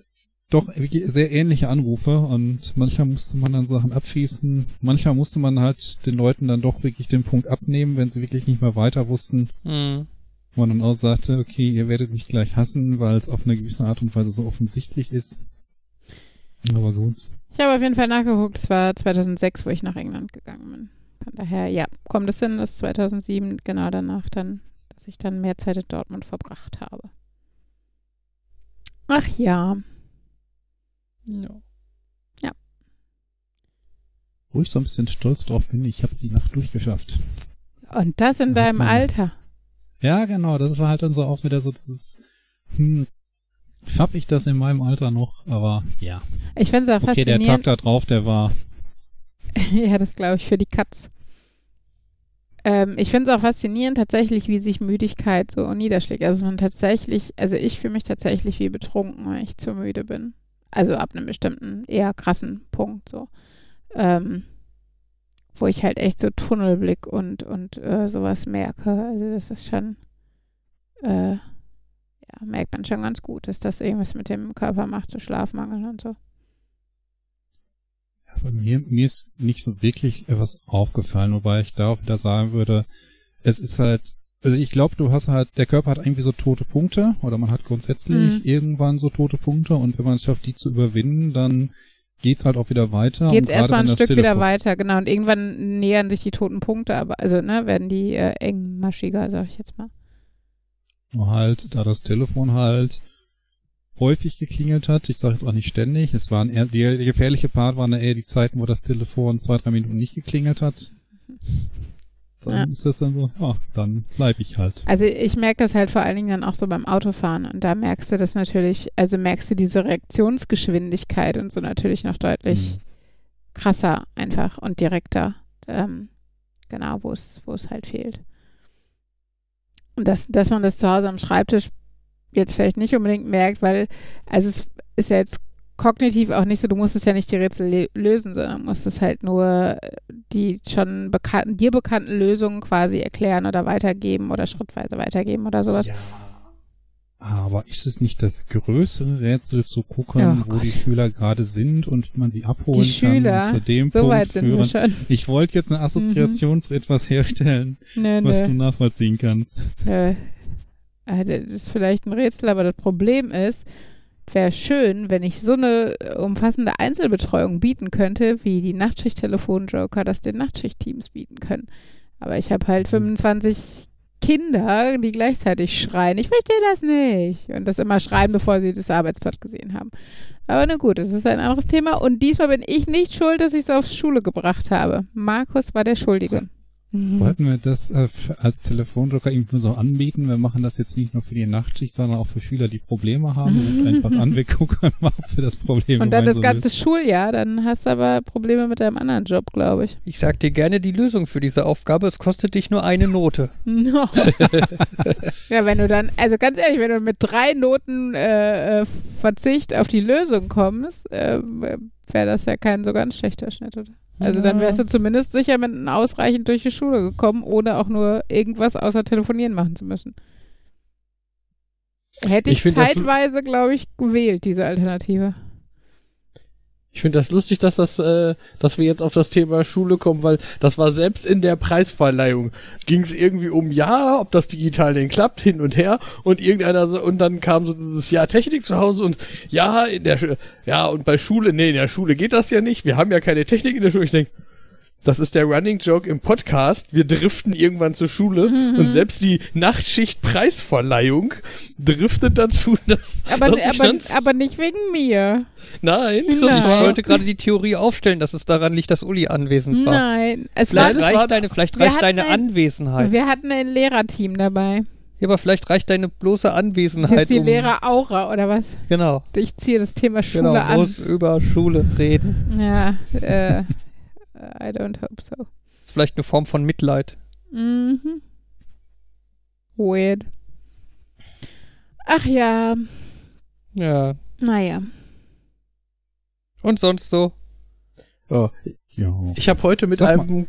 doch sehr ähnliche Anrufe und manchmal musste man dann Sachen abschießen, manchmal musste man halt den Leuten dann doch wirklich den Punkt abnehmen, wenn sie wirklich nicht mehr weiter wussten, Mhm. wo man dann auch sagte, okay, ihr werdet mich gleich hassen, weil es auf eine gewisse Art und Weise so offensichtlich ist. Aber gut. Ich habe auf jeden Fall nachgeguckt, es war 2006, wo ich nach England gegangen bin. Von daher, ja, kommt es hin, dass 2007 genau danach dann, dass ich dann mehr Zeit in Dortmund verbracht habe. Ach ja, Ja. Wo ich so ein bisschen stolz drauf bin, ich habe die Nacht durchgeschafft. und das in Ja, deinem Mann. Alter. Ja, genau, das war halt dann so auch wieder so dieses, hm, schaffe ich das in meinem Alter noch? Aber ja. Ich finde es auch Okay, der Tag faszinierend. da drauf, der war, ja, das glaube ich für die Katz. Ähm, ich finde es auch faszinierend tatsächlich, wie sich Müdigkeit so niederschlägt. Also man tatsächlich, also ich fühle mich tatsächlich wie betrunken, wenn ich zu müde bin. Also ab einem bestimmten, eher krassen Punkt so. Ähm, wo ich halt echt so Tunnelblick und, und äh, sowas merke. Also das ist schon, äh, ja, merkt man schon ganz gut, dass das irgendwas mit dem Körper macht, so Schlafmangel und so. bei mir, mir ist nicht so wirklich etwas aufgefallen, wobei ich da auch wieder sagen würde, es ist halt Also ich glaube, du hast halt, der Körper hat irgendwie so tote Punkte oder man hat grundsätzlich Mhm. irgendwann so tote Punkte und wenn man es schafft, die zu überwinden, dann geht's halt auch wieder weiter. Geht's erstmal ein Stück wieder Telefon- weiter, genau. Und irgendwann nähern sich die toten Punkte, aber also ne, werden die äh, engmaschiger, sag ich jetzt mal. Nur halt, da das Telefon halt häufig geklingelt hat, ich sage jetzt auch nicht ständig, es waren eher, die gefährliche Part waren eher die Zeiten, wo das Telefon zwei, drei Minuten nicht geklingelt hat. Dann Ja. ist das dann so, ja, dann bleib ich halt. Also ich merke das halt vor allen Dingen dann auch so beim Autofahren und da merkst du das natürlich, also merkst du diese Reaktionsgeschwindigkeit und so natürlich noch deutlich Mhm. krasser einfach und direkter. Ähm, genau, wo es, wo es halt fehlt. Und dass, dass man das zu Hause am Schreibtisch jetzt vielleicht nicht unbedingt merkt, weil, also es ist ja jetzt kognitiv auch nicht so, du musst es ja nicht die Rätsel lösen, sondern musst es halt nur äh, die schon bekannten, dir bekannten Lösungen quasi erklären oder weitergeben oder schrittweise weitergeben oder sowas. Ja. Aber ist es nicht das größere Rätsel zu gucken, Oh wo Gott. die Schüler gerade sind und man sie abholen Die Schüler, kann, zu dem So Punkt weit sind wir führen? schon. Ich wollte jetzt eine Assoziation zu etwas herstellen, Nö, was du nö. nachvollziehen kannst. Nö. Äh, Das ist vielleicht ein Rätsel, aber das Problem ist, wäre schön, wenn ich so eine umfassende Einzelbetreuung bieten könnte, wie die Nachtschicht-Telefon-Joker das den Nachtschicht-Teams bieten können. Aber ich habe halt 25 Kinder, die gleichzeitig schreien, ich verstehe das nicht. Und das immer schreien, bevor sie das Arbeitsblatt gesehen haben. Aber na gut, das ist ein anderes Thema. Und diesmal bin ich nicht schuld, dass ich es auf Schule gebracht habe. Markus war der Schuldige. Mhm. Sollten wir das äh, als Telefonjoker irgendwie so anbieten? Wir machen das jetzt nicht nur für die Nachtschicht, sondern auch für Schüler, die Probleme haben. Ruft einfach an, wir gucken mal, ob wir das Problem Und dann das ganze Schuljahr, dann hast du aber Probleme mit deinem anderen Job, glaube ich. Ich sag dir gerne die Lösung für diese Aufgabe. Es kostet dich nur eine Note. No. ja, wenn du dann, also ganz ehrlich, wenn du mit drei Noten äh, äh, Verzicht auf die Lösung kommst, äh, wäre das ja kein so ganz schlechter Schnitt, oder? Also dann wärst du zumindest sicher mit einem ausreichend durch die Schule gekommen, ohne auch nur irgendwas außer telefonieren machen zu müssen. Hätte ich, Ich zeitweise, glaube ich, gewählt, diese Alternative. Ich finde das lustig, dass das, äh, dass wir jetzt auf das Thema Schule kommen, weil das war selbst in der Preisverleihung. Ging es irgendwie um ja, ob das digital denn klappt hin und her. Und irgendeiner so, und dann kam so dieses ja Technik zu Hause und ja in der ja und bei Schule nee in der Schule geht das ja nicht, wir haben ja keine Technik in der Schule. Ich denk das ist der Running Joke im Podcast. Wir driften irgendwann zur Schule Mhm. und selbst die Nachtschicht-Preisverleihung driftet dazu, dass, Aber, dass aber, dann, aber nicht wegen mir. nein, das Nein. Ich wollte gerade die Theorie aufstellen, dass es daran liegt, dass Uli anwesend war. Nein. Es Vielleicht war, das war- reicht deine, vielleicht reicht deine ein- Anwesenheit. wir hatten ein Lehrerteam dabei. Ja, aber vielleicht reicht deine bloße Das Anwesenheit. ist die um, Lehreraura, oder was? Genau. Ich ziehe das Thema Schule Genau, an. muss über Schule reden. Ja, äh, I don't hope so. ist vielleicht eine Form von Mitleid. Mhm. Weird. Ach ja, Ja. naja. Und sonst so? oh, Ja. Ich habe heute mit Sag mal. einem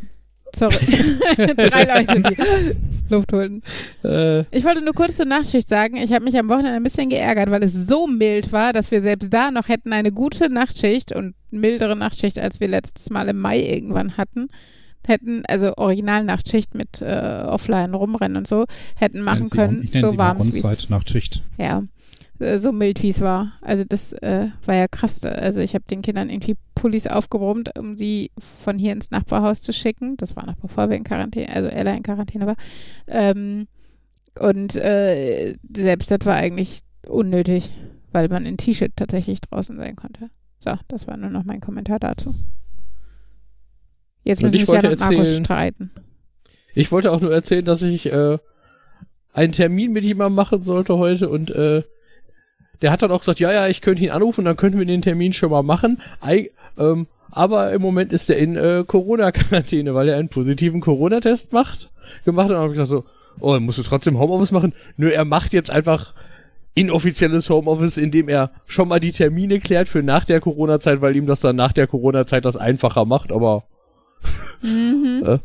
Sorry. Drei Leute, Luft holten. äh, Ich wollte nur kurz zur Nachtschicht sagen, ich habe mich am Wochenende ein bisschen geärgert, weil es so mild war, dass wir selbst da noch hätten eine gute Nachtschicht und mildere Nachtschicht, als wir letztes Mal im Mai irgendwann hatten. Hätten, also Original-Nachtschicht mit äh, Offline rumrennen und so, hätten machen können, so warm wie es On-Site Nachtschicht. Ja, so mild wie es war. Also das äh, war ja krass. Also ich habe den Kindern irgendwie Pullis aufgebrummt, um sie von hier ins Nachbarhaus zu schicken. Das war noch bevor wir in Quarantäne, also Ella in Quarantäne war. Ähm, und äh, selbst das war eigentlich unnötig, weil man in T-Shirt tatsächlich draußen sein konnte. So, das war nur noch mein Kommentar dazu. Jetzt müssen ich wollte und Markus streiten. ich wollte auch nur erzählen, dass ich äh, einen Termin mit jemandem machen sollte heute und äh, der hat dann auch gesagt, ja, ja, ich könnte ihn anrufen, dann könnten wir den Termin schon mal machen. Ei, ähm, aber im Moment ist er in äh, Corona-Quarantäne, weil er einen positiven Corona-Test macht, gemacht hat. Und dann habe ich gesagt so, oh, dann musst du trotzdem Homeoffice machen? Nö, er macht jetzt einfach inoffizielles Homeoffice, indem er schon mal die Termine klärt für nach der Corona-Zeit, weil ihm das dann nach der Corona-Zeit das einfacher macht, aber Mhm. äh,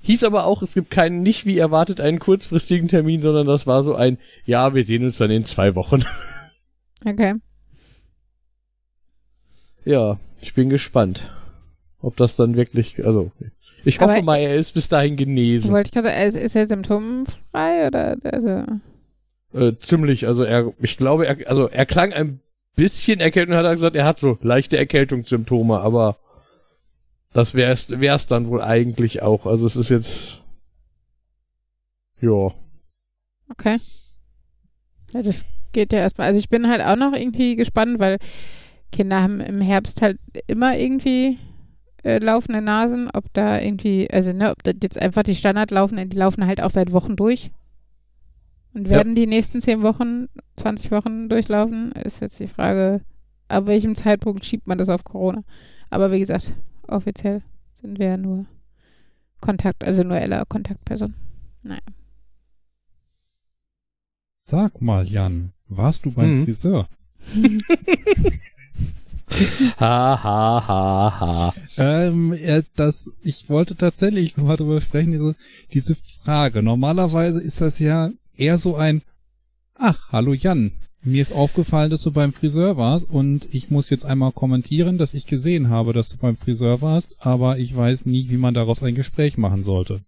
hieß aber auch, es gibt keinen, nicht wie erwartet, einen kurzfristigen Termin, sondern das war so ein, ja, wir sehen uns dann in zwei Wochen. Okay. ja, ich bin gespannt. ob das dann wirklich, also ich hoffe Aber- mal, er ist bis dahin genesen. Wollte ich gerade ist, ist er symptomfrei oder also, Äh, ziemlich, also er, ich glaube, er, also er klang ein bisschen erkältet und hat er gesagt, er hat so leichte Erkältungssymptome, aber das wär's, wär's dann wohl eigentlich auch. Also es ist jetzt, ja. okay. Ja, das geht ja erstmal. Also ich bin halt auch noch irgendwie gespannt, weil Kinder haben im Herbst halt immer irgendwie äh, laufende Nasen, ob da irgendwie, also ne, ob das jetzt einfach die Standard laufen, die laufen halt auch seit Wochen durch. Und Ja. werden die nächsten 10 Wochen, 20 Wochen durchlaufen, ist jetzt die Frage, ab welchem Zeitpunkt schiebt man das auf Corona. Aber wie gesagt, offiziell sind wir ja nur Kontakt, also nur Ella Kontaktperson. Naja. Sag mal, Jan, warst du beim Mhm. Friseur? Ha, ha, ha, ha. Ähm, ja, das, ich wollte tatsächlich nochmal drüber sprechen, diese, diese Frage. Normalerweise ist das ja eher so ein, ach, hallo Jan, mir ist aufgefallen, dass du beim Friseur warst und ich muss jetzt einmal kommentieren, dass ich gesehen habe, dass du beim Friseur warst, aber ich weiß nie, wie man daraus ein Gespräch machen sollte.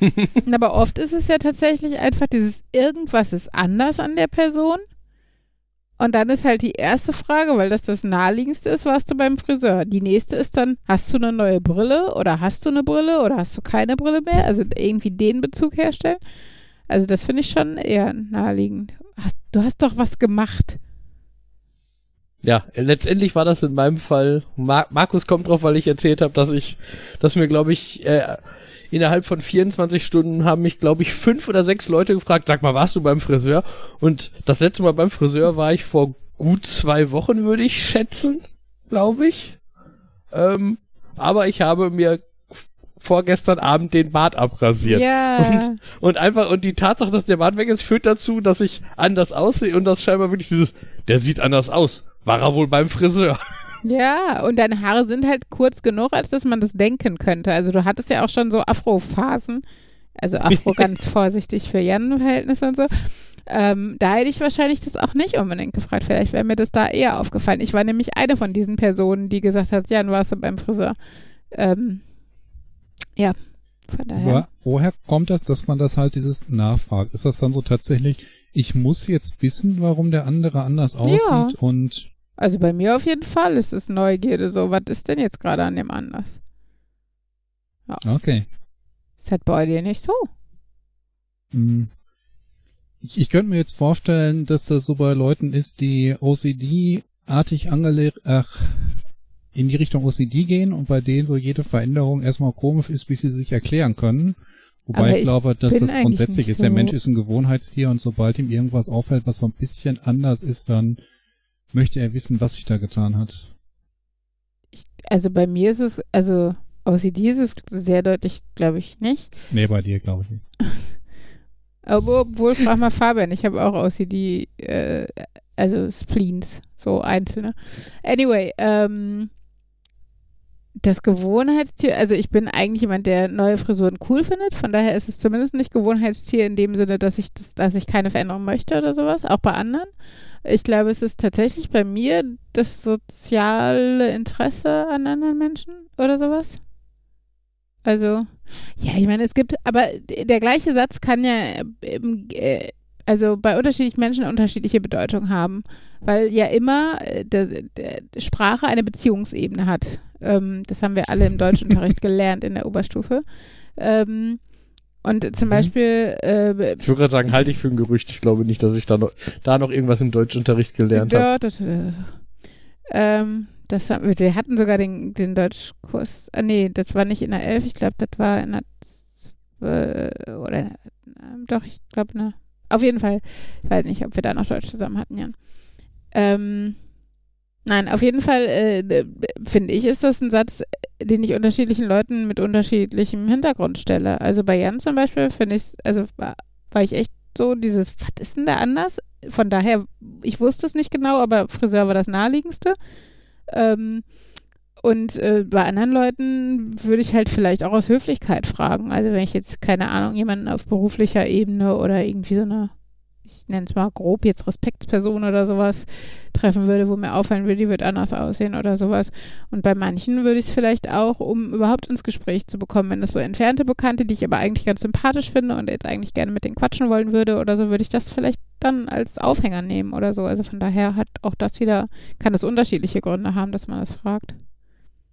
Aber oft ist es ja tatsächlich einfach dieses irgendwas ist anders an der Person. Und dann ist halt die erste Frage, weil das das naheliegendste ist, warst du beim Friseur. Die nächste ist dann, hast du eine neue Brille oder hast du eine Brille oder hast du keine Brille mehr? Also irgendwie den Bezug herstellen. Also das finde ich schon eher naheliegend. Hast, du hast doch was gemacht. Ja, letztendlich war das in meinem Fall. Mar Markus kommt drauf, weil ich erzählt habe, dass ich, dass mir, glaube ich, äh, innerhalb von 24 Stunden haben mich, glaube ich, fünf oder sechs Leute gefragt, sag mal, warst du beim Friseur? Und das letzte Mal beim Friseur war ich vor gut zwei Wochen, würde ich schätzen, glaube ich. Ähm, aber ich habe mir vorgestern Abend den Bart abrasiert. Ja. Und einfach, und die Tatsache, dass der Bart weg ist, führt dazu, dass ich anders aussehe und das scheinbar wirklich dieses, der sieht anders aus. War er wohl beim Friseur? Ja, und deine Haare sind halt kurz genug, als dass man das denken könnte. Also du hattest ja auch schon so Afro-Phasen. Also Afro ganz vorsichtig für Jan-Verhältnisse und so. Ähm, da hätte ich wahrscheinlich das auch nicht unbedingt gefragt. Vielleicht wäre mir das da eher aufgefallen. Ich war nämlich eine von diesen Personen, die gesagt hat, Jan, warst du beim Friseur. Ähm, ja, von daher. Aber woher kommt das, dass man das halt dieses nachfragt? Ist das dann so tatsächlich, ich muss jetzt wissen, warum der andere anders aussieht und Also bei mir auf jeden Fall ist es Neugierde. So, was ist denn jetzt gerade an dem anders? okay. Ist halt bei dir nicht so. Hm. Ich, ich könnte mir jetzt vorstellen, dass das so bei Leuten ist, die OCD-artig angelegt, ach, in die Richtung OCD gehen und bei denen so jede Veränderung erstmal komisch ist, bis sie sich erklären können. Wobei Aber ich, glaube, dass das grundsätzlich ist. Der so- Mensch ist ein Gewohnheitstier und sobald ihm irgendwas auffällt, was so ein bisschen anders ist, dann möchte er wissen, was sich da getan hat. Also bei mir ist es, also OCD ist es sehr deutlich, glaube ich, nicht. Nee, bei dir, glaube ich nicht. Aber obwohl, frag mal Fabian, ich habe auch OCD, äh, also Spleens, so einzelne. Anyway, ähm, das Gewohnheitstier, also ich bin eigentlich jemand, der neue Frisuren cool findet, von daher ist es zumindest nicht Gewohnheitstier in dem Sinne, dass ich das, dass ich keine Veränderung möchte oder sowas, auch bei anderen. Ich glaube, es ist tatsächlich bei mir das soziale Interesse an anderen Menschen oder sowas. Also, ja, ich meine, es gibt, aber der gleiche Satz kann ja, ähm, äh, also bei unterschiedlichen Menschen unterschiedliche Bedeutung haben, weil ja immer äh, der, der Sprache eine Beziehungsebene hat. Ähm, das haben wir alle im Deutschunterricht gelernt in der Oberstufe. Ähm, und zum Mhm. Beispiel äh, Ich würde gerade sagen, halte ich für ein Gerücht. Ich glaube nicht, dass ich da noch, da noch irgendwas im Deutschunterricht gelernt habe. Ja, das, äh, ähm, das haben wir, wir hatten sogar den, den Deutschkurs. Ah, nee, das war nicht in der 11, ich glaube, das war in der äh, oder in der, ähm, doch, ich glaube, ne. Auf jeden Fall. Ich weiß nicht, ob wir da noch Deutsch zusammen hatten, Jan. Ähm, nein, auf jeden Fall äh, finde ich, ist das ein Satz, den ich unterschiedlichen Leuten mit unterschiedlichem Hintergrund stelle. Also bei Jan zum Beispiel finde ich, also war, war ich echt so dieses, was ist denn da anders? Von daher, ich wusste es nicht genau, aber Friseur war das naheliegendste. Ähm, und äh, bei anderen Leuten würde ich halt vielleicht auch aus Höflichkeit fragen. Also wenn ich jetzt, keine Ahnung, jemanden auf beruflicher Ebene oder irgendwie so eine ich nenne es mal grob jetzt Respektsperson oder sowas treffen würde, wo mir auffallen würde, die wird anders aussehen oder sowas. Und bei manchen würde ich es vielleicht auch, um überhaupt ins Gespräch zu bekommen, wenn es so entfernte Bekannte, die ich aber eigentlich ganz sympathisch finde und jetzt eigentlich gerne mit denen quatschen wollen würde oder so, würde ich das vielleicht dann als Aufhänger nehmen oder so. Also von daher hat auch das wieder, kann es unterschiedliche Gründe haben, dass man das fragt.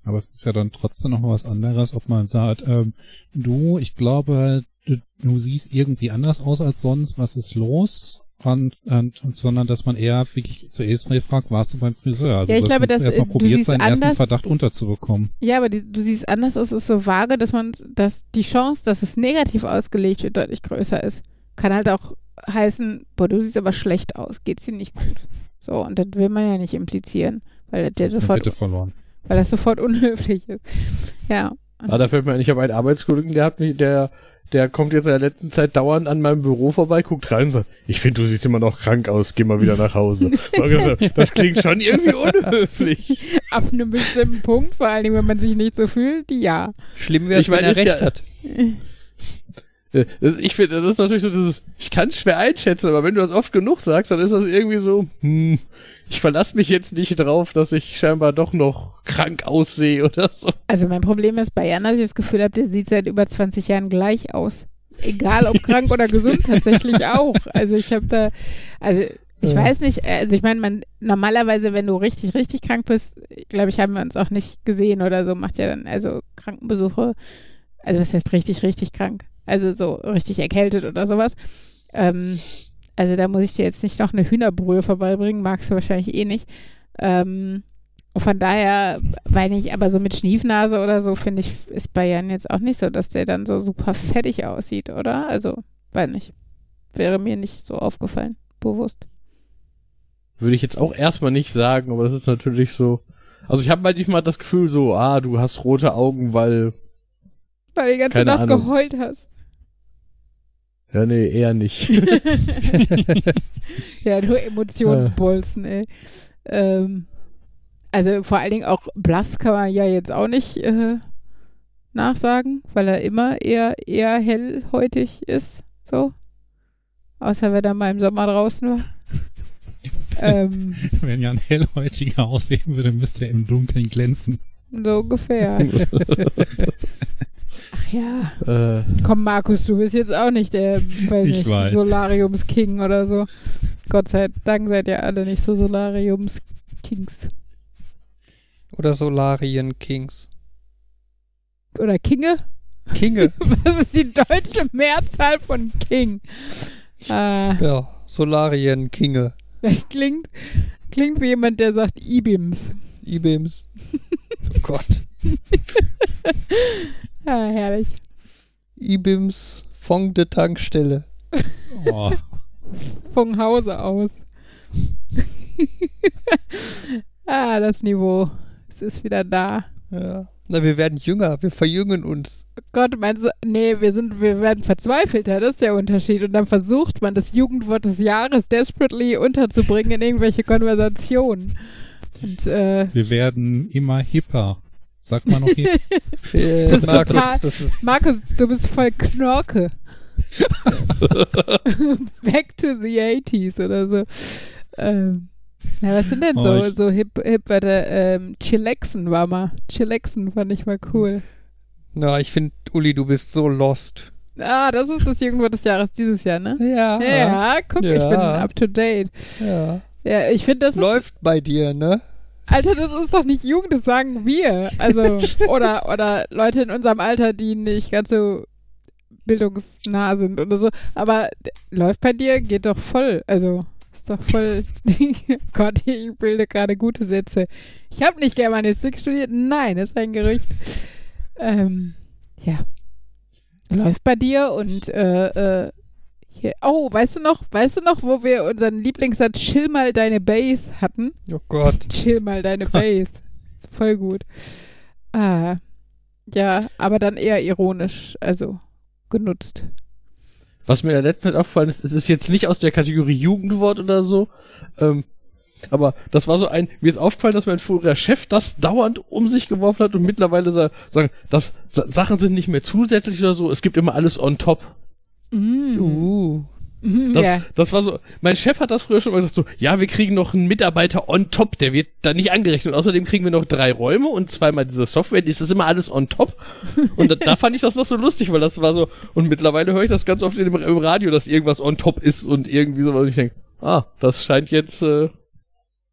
Aber es ist ja dann trotzdem noch was anderes, ob man sagt, ähm, du, ich glaube, du, du siehst irgendwie anders aus als sonst, was ist los? Und, und, und sondern dass man eher wirklich zuerst mal fragt, warst du beim Friseur? Also Ja, ich glaube, dass, erstmal äh, probiert, seinen ersten anders- Verdacht unterzubekommen. Ja, aber die, du siehst anders, es ist so vage, dass man, dass die Chance, dass es negativ ausgelegt wird, deutlich größer ist. Kann halt auch heißen, boah, du siehst aber schlecht aus, geht's dir nicht gut. So, und das will man ja nicht implizieren, weil der sofort, Wette verloren. Weil das sofort unhöflich ist. Ja. Ah, da fällt mir ein, ich habe einen Arbeitskollegen, der hat mich, der, der kommt jetzt in der letzten Zeit dauernd an meinem Büro vorbei, guckt rein und sagt, ich finde, du siehst immer noch krank aus, geh mal wieder nach Hause. Das klingt schon irgendwie unhöflich. Ab einem bestimmten Punkt, vor allen Dingen, wenn man sich nicht so fühlt, ja. Schlimm wäre es, wenn er recht ja- hat. Äh, ich finde, das ist natürlich so dieses, ich kann es schwer einschätzen, aber wenn du das oft genug sagst, dann ist das irgendwie so, hm, ich verlasse mich jetzt nicht drauf, dass ich scheinbar doch noch krank aussehe oder so. Also mein Problem ist bei Jan, dass ich das Gefühl habe, der sieht seit über 20 Jahren gleich aus. Egal ob krank oder gesund, tatsächlich auch. Also ich habe da, also ich Ja. weiß nicht, also ich meine, man normalerweise, wenn du richtig, richtig krank bist, glaube ich, haben wir uns auch nicht gesehen oder so, macht ja dann also Krankenbesuche, also was heißt richtig, richtig krank? Also so richtig erkältet oder sowas. Ähm, also da muss ich dir jetzt nicht noch eine Hühnerbrühe vorbeibringen, magst du wahrscheinlich eh nicht. Ähm, von daher, weil nicht, aber so mit Schniefnase oder so, finde ich, ist bei Jan jetzt auch nicht so, dass der dann so super fettig aussieht, oder? Also, weiß nicht. Wäre mir nicht so aufgefallen, bewusst. Würde ich jetzt auch erstmal nicht sagen, aber das ist natürlich so. Also ich habe manchmal das Gefühl so, ah, du hast rote Augen, weil, Weil du die ganze Nacht Ahnung. geheult hast. Ja nee, eher nicht. ja, du Emotionsbolzen, ey. Ähm, also vor allen Dingen auch blass kann man ja jetzt auch nicht äh, nachsagen, weil er immer eher, eher hellhäutig ist, so. Außer wenn er mal im Sommer draußen war. ähm, Wenn Jan hellhäutiger aussehen würde, müsste er im Dunkeln glänzen. so ungefähr. Ach ja. äh, Komm, Markus, du bist jetzt auch nicht der, weiß Ich nicht, weiß. Solariums-King oder so. Gott sei Dank seid ihr alle nicht so Solariums-Kings. Oder Solarien Kings. Oder Kinge? Kinge. Was ist die deutsche Mehrzahl von King? Ah, ja, Solarien Kinge. das klingt, klingt wie jemand, der sagt Ibims. Ibims. oh Gott. Ah, herrlich. Ibims von der Tankstelle. Oh, Von Hause aus. ah, das Niveau. Es ist wieder da. Ja. Na, wir werden jünger, wir verjüngen uns. Gott, meinst du, nee, wir sind, wir werden verzweifelter, das ist der Unterschied. Und dann versucht man, das Jugendwort des Jahres desperately unterzubringen in irgendwelche Konversationen. Und, äh, wir werden immer hipper. Sagt man noch hip? Äh, Das ist Markus, total- das ist Markus, du bist voll Knorke. Back to the 80s oder so. Ähm, na, was sind denn so, Oh, so hip, hip, warte, ähm, Chillaxen war mal. Chillaxen fand ich mal cool. Na, ich finde, Uli, du bist so lost. Ah, das ist das Jugendwort des Jahres dieses Jahr, ne? Ja. Ja, guck, ich bin Ja. up to date. ja. Ja, ich finde, das ist, Läuft bei dir, ne? Alter, das ist doch nicht Jugend, das sagen wir. Also, oder, oder Leute in unserem Alter, die nicht ganz so bildungsnah sind oder so. Aber läuft bei dir, geht doch voll. Also, ist doch voll. Gott, ich bilde gerade gute Sätze. Ich habe nicht Germanistik studiert. Nein, das ist ein Gerücht. Ähm, ja. Läuft bei dir und äh, äh, hier. Oh, weißt du noch, weißt du noch, wo wir unseren Lieblingssatz Chill mal deine Base hatten? Oh Gott. Chill mal deine Base. Voll gut. Ah, ja, aber dann eher ironisch, also genutzt. Was mir in der letzten Zeit aufgefallen ist, es ist jetzt nicht aus der Kategorie Jugendwort oder so, ähm, aber das war so ein, mir ist aufgefallen, dass mein früherer Chef das dauernd um sich geworfen hat und mittlerweile sa sagen, dass Sa Sachen sind nicht mehr zusätzlich oder so, es gibt immer alles on top. Mm. Uh. Mhm, Das, ja. das war so, mein Chef hat das früher schon mal gesagt, so, ja, wir kriegen noch einen Mitarbeiter on top, der wird da nicht angerechnet. Und außerdem kriegen wir noch drei Räume und zweimal diese Software, das ist immer alles on top. Und da, da fand ich das noch so lustig, weil das war so, und mittlerweile höre ich das ganz oft in dem, im Radio, dass irgendwas on top ist und irgendwie so, und ich denke, ah, das scheint jetzt, äh,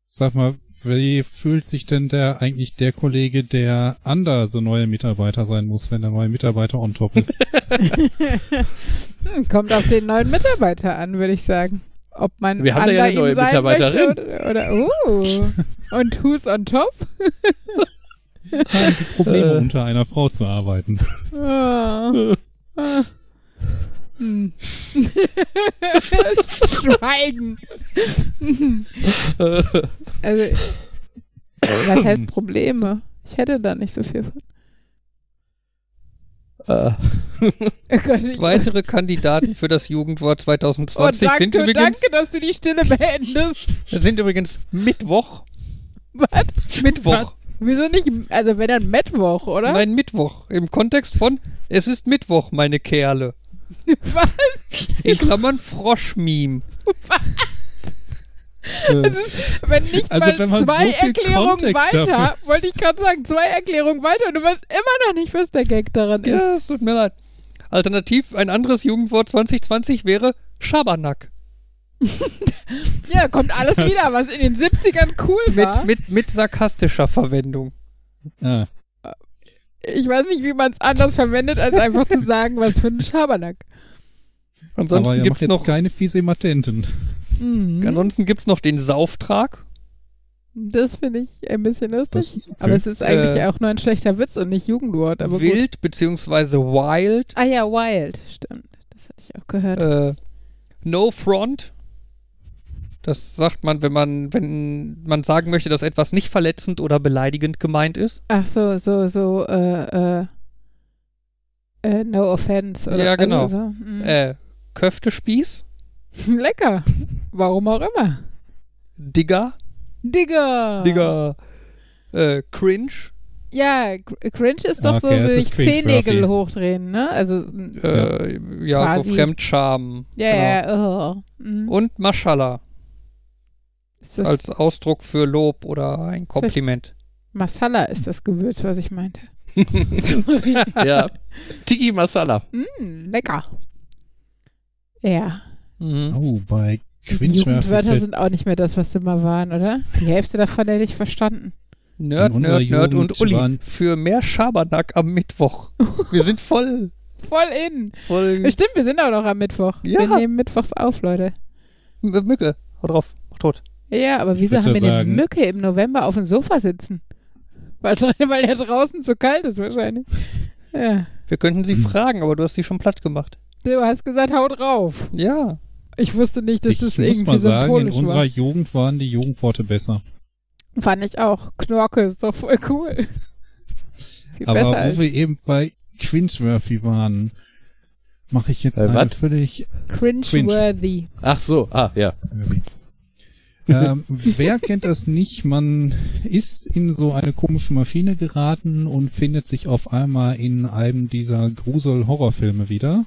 Sag mal, wie fühlt sich denn der eigentlich der Kollege, der under so neue Mitarbeiter sein muss, wenn der neue Mitarbeiter on top ist? Kommt auf den neuen Mitarbeiter an, würde ich sagen. Ob man Wir haben da ja eine neue Mitarbeiterin. möchte Oder, oder uh. Und who's on top? Haben Sie Probleme, Äh. unter einer Frau zu arbeiten? Oh. Ah. Hm. Schweigen. Also, was heißt Probleme? Ich hätte da nicht so viel von. Oh Gott, ich, Weitere Kandidaten für das Jugendwort oh, 2020 danke, sind übrigens danke, dass du die Stille beendest. sind übrigens Mittwoch. Was? Mittwoch. Wieso nicht? Also, wenn dann Mittwoch, oder? Nein, Mittwoch. Im Kontext von Es ist Mittwoch, meine Kerle. Was? In Klammern Froschmeme. Das ist, wenn nicht Also, mal wenn man zwei so Erklärungen Kontext weiter, dafür- wollte ich gerade sagen, zwei Erklärungen weiter und du weißt immer noch nicht, was der Gag daran ist. Ja, es tut mir leid. Alternativ, ein anderes Jugendwort 2020 wäre Schabernack. Ja, kommt alles Das- wieder, was in den 70ern cool war. Mit, mit, mit sarkastischer Verwendung. Ah, ich weiß nicht, wie man es anders verwendet, als einfach zu sagen, was für ein Schabernack. Ansonsten aber ihr gibt's macht jetzt noch, keine fiese Matenten. Mhm. ansonsten gibt's noch den Sauftrag. Das finde ich ein bisschen lustig. Okay. Aber es ist eigentlich Äh, auch nur ein schlechter Witz und nicht Jugendwort. Aber gut. Wild beziehungsweise Wild. Ah ja, Wild, stimmt. Das hatte ich auch gehört. Äh, no Front. Das sagt man, wenn man, wenn man sagen möchte, dass etwas nicht verletzend oder beleidigend gemeint ist. Ach so, so, so, äh, äh, äh, no offense. Oder Ja, genau. Also, so. mm. Äh, Köftespieß, Lecker. Warum auch immer. Digger, Digger. Digger, äh, Cringe, Ja, Cr- Cringe ist doch Okay, so sich Zehennägel hochdrehen, ne? Also, äh, ja, Quasi. so Fremdscham. ja, genau. ja, oh. mhm. Und das als Ausdruck für Lob oder ein Kompliment. Masala ist das Gewürz, was ich meinte. ja. Tiki Masala. Mm, lecker. Ja. Mhm. Oh, bei Jugendwörter sind auch nicht mehr das, was sie mal waren, oder? Die Hälfte davon hätte ich verstanden. Nerd, In unserer Nerd, Nerd und Jugend Uli für mehr Schabernack am Mittwoch. Wir sind voll, Voll in. voll Stimmt, wir sind auch noch am Mittwoch. Ja. Wir nehmen Mittwochs auf, Leute. M- Mücke. Hau drauf, mach tot. Ja, aber wieso haben wir eine sagen- Mücke im November auf dem Sofa sitzen? Weil, weil der draußen zu kalt ist wahrscheinlich. Ja. Wir könnten sie Hm. fragen, aber du hast sie schon platt gemacht. Du hast gesagt, hau drauf. Ja. Ich wusste nicht, dass Ich das muss irgendwie mal sagen, in unserer war. Jugend waren die Jugendworte besser. Fand ich auch. Knorke ist doch voll cool. Viel Aber als wo wir eben bei Quinchworthy waren, mache ich jetzt Bei einen völlig cringe-worthy. Ach so, ah, ja. ähm, wer kennt das nicht? Man ist in so eine komische Maschine geraten und findet sich auf einmal in einem dieser Grusel-Horrorfilme wieder.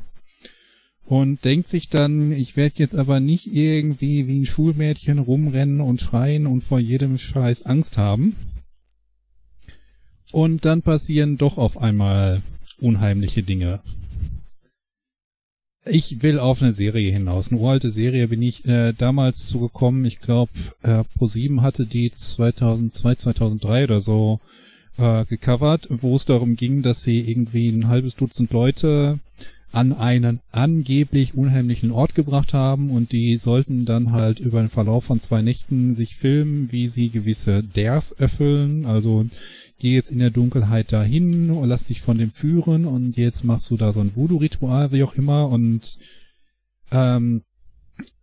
Und denkt sich dann, ich werde jetzt aber nicht irgendwie wie ein Schulmädchen rumrennen und schreien und vor jedem Scheiß Angst haben. Und dann passieren doch auf einmal unheimliche Dinge. Ich will auf eine Serie hinaus. Eine uralte Serie bin ich äh, damals zugekommen. Ich glaube, äh, Pro7 hatte die 2002, 2003 oder so äh, gecovert, wo es darum ging, dass sie irgendwie ein halbes Dutzend Leute an einen angeblich unheimlichen Ort gebracht haben und die sollten dann halt über den Verlauf von zwei Nächten sich filmen, wie sie gewisse Dares erfüllen. Also geh jetzt in der Dunkelheit dahin, lass dich von dem führen und jetzt machst du da so ein Voodoo-Ritual, wie auch immer und ähm,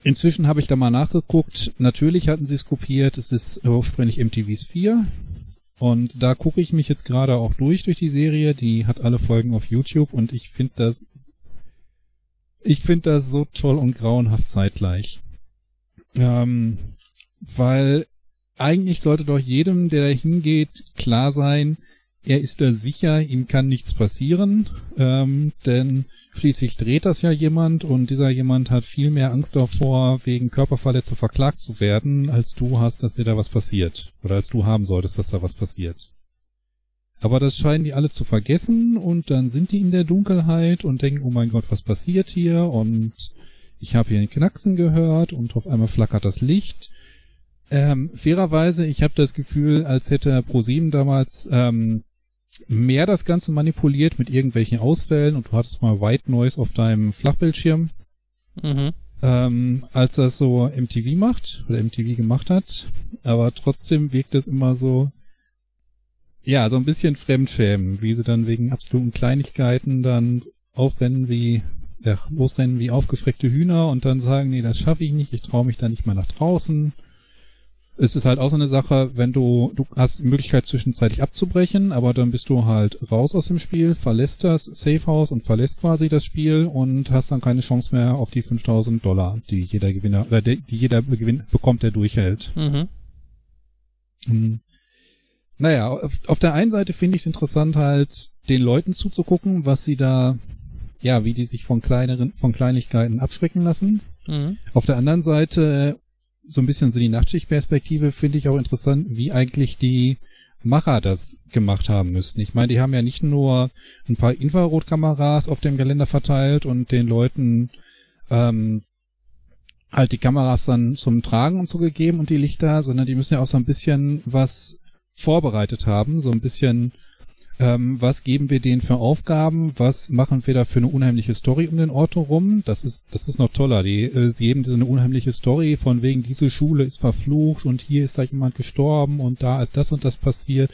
Inzwischen habe ich da mal nachgeguckt. Natürlich hatten sie es kopiert. Es ist ursprünglich MTVs 4. Und da gucke ich mich jetzt gerade auch durch, durch die Serie. Die hat alle Folgen auf YouTube und ich finde das, ich finde das so toll und grauenhaft zeitgleich. Ähm, weil eigentlich sollte doch jedem, der da hingeht, klar sein, er ist da sicher, ihm kann nichts passieren, ähm, denn schließlich dreht das ja jemand und dieser jemand hat viel mehr Angst davor, wegen Körperverletzung verklagt zu werden, als du hast, dass dir da was passiert. Oder als du haben solltest, dass da was passiert. Aber das scheinen die alle zu vergessen und dann sind die in der Dunkelheit und denken, oh mein Gott, was passiert hier? Und ich habe hier ein Knacksen gehört und auf einmal flackert das Licht. Ähm, fairerweise, ich habe das Gefühl, als hätte ProSieben damals ähm, mehr das Ganze manipuliert mit irgendwelchen Ausfällen und du hattest mal White Noise auf deinem Flachbildschirm, Mhm. ähm, als das so MTV macht oder MTV gemacht hat. Aber trotzdem wirkt es immer so, ja, so ein bisschen Fremdschämen, wie sie dann wegen absoluten Kleinigkeiten dann aufrennen wie, ja, losrennen wie aufgeschreckte Hühner und dann sagen, nee, das schaffe ich nicht, ich traue mich da nicht mal nach draußen. Es ist halt auch so eine Sache, wenn du, du hast die Möglichkeit zwischenzeitlich abzubrechen, aber dann bist du halt raus aus dem Spiel, verlässt das Safehouse und verlässt quasi das Spiel und hast dann keine Chance mehr auf die 5000 Dollar, die jeder Gewinner, oder die die jeder Gewinn bekommt, der durchhält. Mhm. Naja, auf, auf der einen Seite finde ich es interessant, halt den Leuten zuzugucken, was sie da, ja, wie die sich von kleineren, von Kleinigkeiten abschrecken lassen. Mhm. Auf der anderen Seite, so ein bisschen so die Nachtschichtperspektive, finde ich auch interessant, wie eigentlich die Macher das gemacht haben müssten. Ich meine, die haben ja nicht nur ein paar Infrarotkameras auf dem Geländer verteilt und den Leuten ähm, halt die Kameras dann zum Tragen und so gegeben und die Lichter, sondern die müssen ja auch so ein bisschen was vorbereitet haben, so ein bisschen ähm, was geben wir denen für Aufgaben, was machen wir da für eine unheimliche Story um den Ort herum. Das ist, das ist noch toller. Die, äh, sie geben so eine unheimliche Story von wegen, diese Schule ist verflucht und hier ist da jemand gestorben und da ist das und das passiert.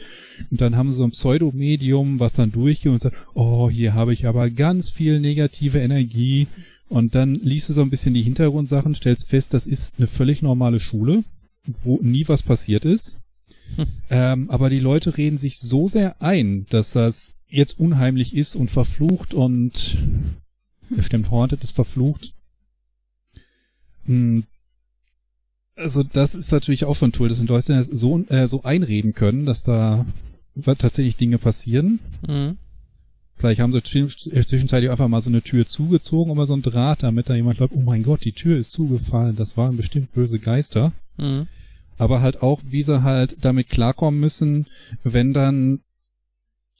Und dann haben sie so ein Pseudomedium, was dann durchgeht und sagt, oh, hier habe ich aber ganz viel negative Energie. Und dann liest du so ein bisschen die Hintergrundsachen, stellst fest, das ist eine völlig normale Schule, wo nie was passiert ist. Ähm, aber die Leute reden sich so sehr ein, dass das jetzt unheimlich ist und verflucht und bestimmt haunted ist verflucht. Hm. Also das ist natürlich auch so ein Tool, dass die Leute so, äh, so einreden können, dass da tatsächlich Dinge passieren. Mhm. Vielleicht haben sie zwisch- zwischenzeitlich einfach mal so eine Tür zugezogen, immer so ein Draht, damit da jemand glaubt, oh mein Gott, die Tür ist zugefallen, das waren bestimmt böse Geister Mhm. Aber halt auch, wie sie halt damit klarkommen müssen, wenn dann,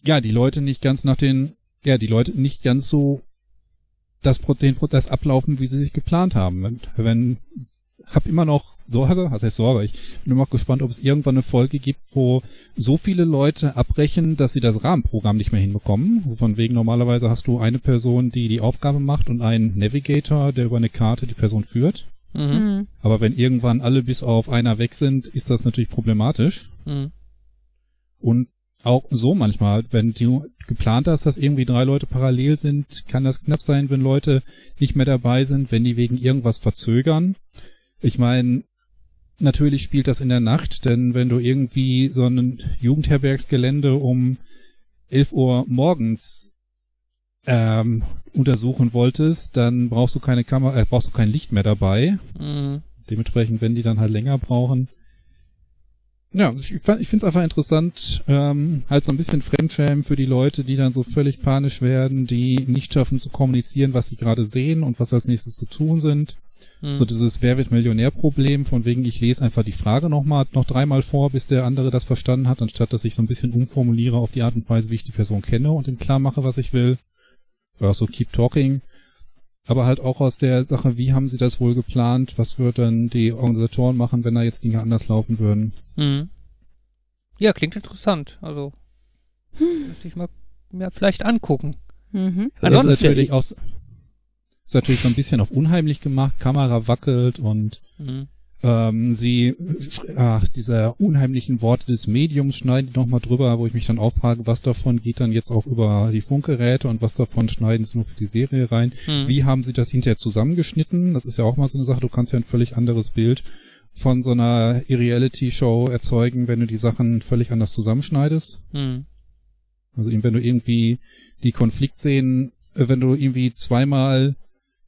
ja, die Leute nicht ganz nach den, ja, die Leute nicht ganz so das, den Prozess ablaufen, wie sie sich geplant haben. Wenn, wenn hab immer noch Sorge, was heißt Sorge, ich bin immer noch gespannt, ob es irgendwann eine Folge gibt, wo so viele Leute abbrechen, dass sie das Rahmenprogramm nicht mehr hinbekommen. Also von wegen normalerweise hast du eine Person, die die Aufgabe macht und einen Navigator, der über eine Karte die Person führt. Mhm. Mhm. Aber wenn irgendwann alle bis auf einer weg sind, ist das natürlich problematisch. Mhm. Und auch so manchmal, wenn du geplant hast, dass irgendwie drei Leute parallel sind, kann das knapp sein, wenn Leute nicht mehr dabei sind, wenn die wegen irgendwas verzögern. Ich meine, natürlich spielt das in der Nacht, denn wenn du irgendwie so ein Jugendherbergsgelände um 11 Uhr morgens ähm, untersuchen wolltest, dann brauchst du keine Kamera, äh, brauchst du kein Licht mehr dabei. Mhm. Dementsprechend, wenn die dann halt länger brauchen. Ja, ich, ich finde es einfach interessant, ähm, halt so ein bisschen Fremdschämen für die Leute, die dann so völlig panisch werden, die nicht schaffen zu kommunizieren, was sie gerade sehen und was als nächstes zu tun sind. Mhm. So dieses Wer wird Millionär-Problem, von wegen ich lese einfach die Frage nochmal, noch dreimal vor, bis der andere das verstanden hat, anstatt dass ich so ein bisschen umformuliere auf die Art und Weise, wie ich die Person kenne und ihm klar mache, was ich will. Oder so keep talking. Aber halt auch aus der Sache, wie haben sie das wohl geplant? Was würden die Organisatoren machen, wenn da jetzt Dinge anders laufen würden? Mhm. Ja, klingt interessant. Also, müsste ich mal mir vielleicht angucken. Mhm. Das ist Ansonsten- natürlich auch, ist natürlich so ein bisschen auf unheimlich gemacht. Kamera wackelt und Mhm. Ähm, sie, ach, diese unheimlichen Worte des Mediums schneiden die nochmal drüber, wo ich mich dann auch frage, was davon geht dann jetzt auch über die Funkgeräte und was davon schneiden sie nur für die Serie rein. Mhm. Wie haben sie das hinterher zusammengeschnitten? Das ist ja auch mal so eine Sache, du kannst ja ein völlig anderes Bild von so einer Reality-Show erzeugen, wenn du die Sachen völlig anders zusammenschneidest. Mhm. Also eben, wenn du irgendwie die Konfliktszenen, äh, wenn du irgendwie zweimal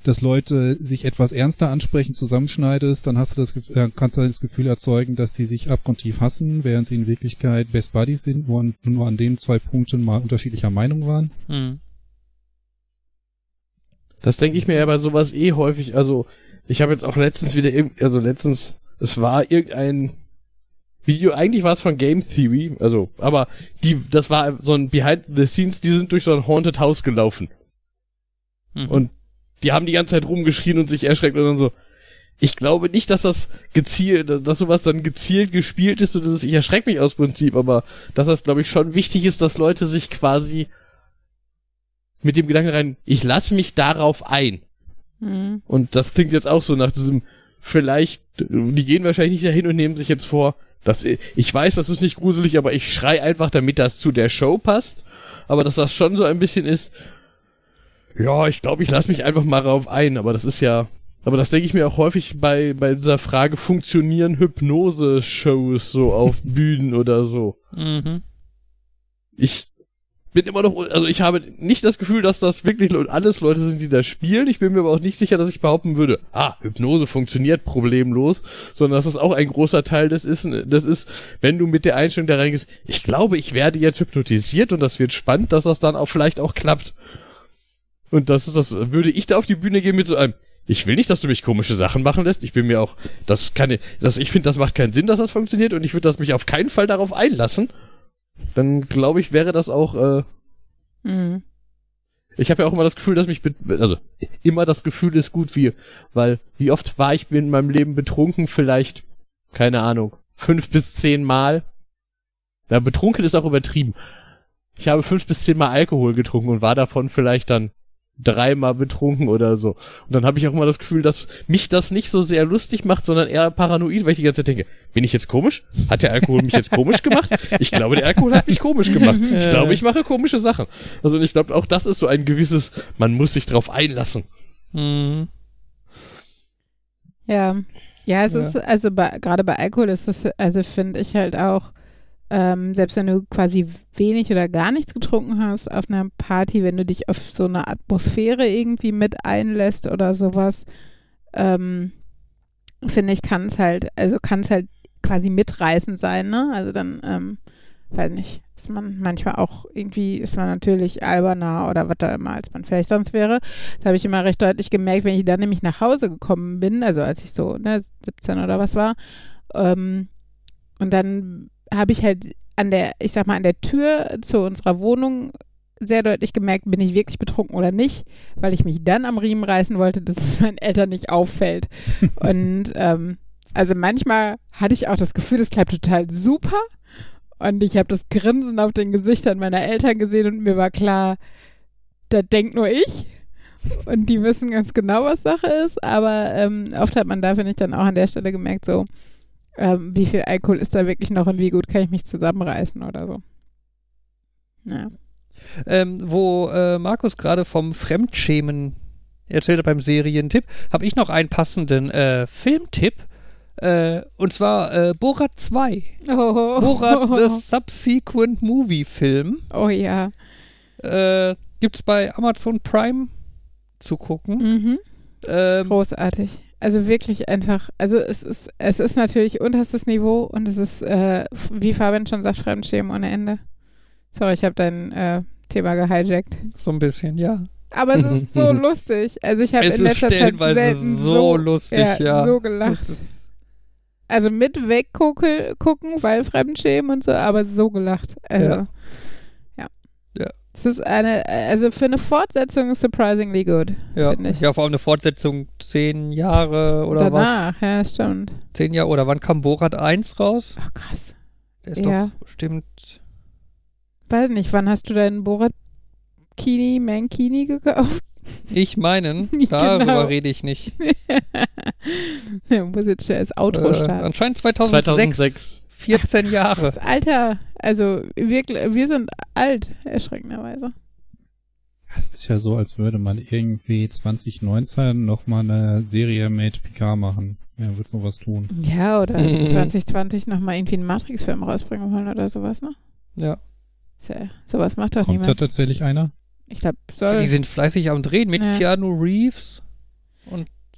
dass Leute sich etwas ernster ansprechen, zusammenschneidest, dann hast du das, Gef- äh, kannst du das Gefühl erzeugen, dass die sich abgrundtief hassen, während sie in Wirklichkeit Best Buddies sind, nur an, nur an den zwei Punkten mal unterschiedlicher Meinung waren. Hm. Das denke ich mir ja bei sowas eh häufig. Also, ich habe jetzt auch letztens wieder, also letztens, es war irgendein Video, eigentlich war es von Game Theory, also, aber die, das war so ein Behind the Scenes, die sind durch so ein Haunted House gelaufen. Mhm. Und die haben die ganze Zeit rumgeschrien und sich erschreckt und dann so. Ich glaube nicht, dass das gezielt, dass sowas dann gezielt gespielt ist und das ist, ich erschrecke mich aus Prinzip, aber dass das, glaube ich, schon wichtig ist, dass Leute sich quasi mit dem Gedanken rein, ich lasse mich darauf ein. Hm. Und das klingt jetzt auch so nach diesem, vielleicht, die gehen wahrscheinlich nicht dahin und nehmen sich jetzt vor, dass ich weiß, das ist nicht gruselig, aber ich schrei einfach, damit das zu der Show passt. Aber dass das schon so ein bisschen ist, ja, ich glaube, ich lasse mich einfach mal darauf ein, aber das ist ja, aber das denke ich mir auch häufig bei, bei dieser Frage, funktionieren Hypnose-Shows so auf Bühnen oder so? Mhm. ich bin immer noch, also ich habe nicht das Gefühl, dass das wirklich le- alles Leute sind, die das spielen. Ich bin mir aber auch nicht sicher, dass ich behaupten würde, ah, Hypnose funktioniert problemlos, sondern dass es auch ein großer Teil des ist, das ist, wenn du mit der Einstellung da reingehst, ich glaube, ich werde jetzt hypnotisiert und das wird spannend, dass das dann auch vielleicht auch klappt. Und das ist das, würde ich da auf die Bühne gehen mit so einem, ich will nicht, dass du mich komische Sachen machen lässt. Ich bin mir auch, das kann, das, ich finde, das macht keinen Sinn, dass das funktioniert und ich würde das mich auf keinen Fall darauf einlassen dann glaube ich, wäre das auch, äh, Hm. ich habe ja auch immer das Gefühl, dass mich, also immer das Gefühl ist gut, wie, weil wie oft war ich in meinem Leben betrunken, vielleicht, keine Ahnung, fünf bis zehn Mal. Ja, betrunken ist auch übertrieben. Ich habe fünf bis zehn Mal Alkohol getrunken und war davon vielleicht dann dreimal betrunken oder so. Und dann habe ich auch immer das Gefühl, dass mich das nicht so sehr lustig macht, sondern eher paranoid, weil ich die ganze Zeit denke, bin ich jetzt komisch? Hat der Alkohol mich jetzt komisch gemacht? Ich glaube, der Alkohol hat mich komisch gemacht. Ich glaube, ich mache komische Sachen. Also ich glaube, auch das ist so ein gewisses, man muss sich drauf einlassen. Mhm. Ja. Ja, es Ja. ist, also bei, gerade bei Alkohol ist das, also finde ich halt auch, ähm, selbst wenn du quasi wenig oder gar nichts getrunken hast auf einer Party, wenn du dich auf so eine Atmosphäre irgendwie mit einlässt oder sowas, ähm, finde ich, kann es halt, also kann es halt quasi mitreißend sein, ne? Also dann, ähm, weiß nicht, ist man manchmal auch irgendwie, ist man natürlich alberner oder was da immer, als man vielleicht sonst wäre. Das habe ich immer recht deutlich gemerkt, wenn ich dann nämlich nach Hause gekommen bin, also als ich so ne, 17 oder was war. Ähm, und dann habe ich halt an der, ich sag mal, an der Tür zu unserer Wohnung sehr deutlich gemerkt, bin ich wirklich betrunken oder nicht, weil ich mich dann am Riemen reißen wollte, dass es meinen Eltern nicht auffällt. und ähm, also manchmal hatte ich auch das Gefühl, das klappt total super. Und ich habe das Grinsen auf den Gesichtern meiner Eltern gesehen und mir war klar, da denkt nur ich. Und die wissen ganz genau, was Sache ist. Aber ähm, oft hat man da, finde ich, dann auch an der Stelle gemerkt, so, ähm, wie viel Alkohol ist da wirklich noch und wie gut kann ich mich zusammenreißen oder so. Ja. Ähm, wo äh, Markus gerade vom Fremdschämen erzählte beim Serientipp, habe ich noch einen passenden äh, Filmtipp. Äh, und zwar äh, Borat 2. Oh, Borat The Subsequent Movie Film. oh ja. Äh, gibt's bei Amazon Prime zu gucken. Mhm. Ähm, Großartig. Also wirklich einfach, also es ist, es ist natürlich unterstes Niveau und es ist, äh, wie Fabian schon sagt, Fremdschämen ohne Ende. Sorry, ich habe dein äh, Thema gehijackt. so ein bisschen, ja. Aber es ist so lustig. Also ich habe in letzter Zeit selten so so, lustig, ja, ja. so gelacht. Also mit weggucken, gucken, weil Fremdschämen und so, aber so gelacht. Also, ja. Es ist eine, also für eine Fortsetzung ist surprisingly good. ja. Ich. ja, vor allem eine Fortsetzung zehn Jahre oder Danach, ja, stimmt. was? Zehn Jahre oder wann kam Borat 1 raus? Ach, krass. Der ist Ja. doch bestimmt. Weiß nicht, wann hast du deinen Borat Kini, Mankini gekauft? Ich meinen, Genau. darüber rede ich nicht. ja, muss jetzt schnell das Outro Äh, starten. anscheinend 2006. 2006. 14 Jahre. Das Alter, also wir, wir sind alt, erschreckenderweise. Es ist ja so, als würde man irgendwie 2019 nochmal eine Serie mit Picard machen. Ja, wird sowas tun. Ja, oder Mhm. 2020 nochmal irgendwie einen Matrix-Film rausbringen wollen oder sowas, ne? Ja. Ja, sowas macht doch Kommt da niemand. tatsächlich einer? Ich glaube, soll. Die sind fleißig am Drehen mit Ja. Keanu Reeves.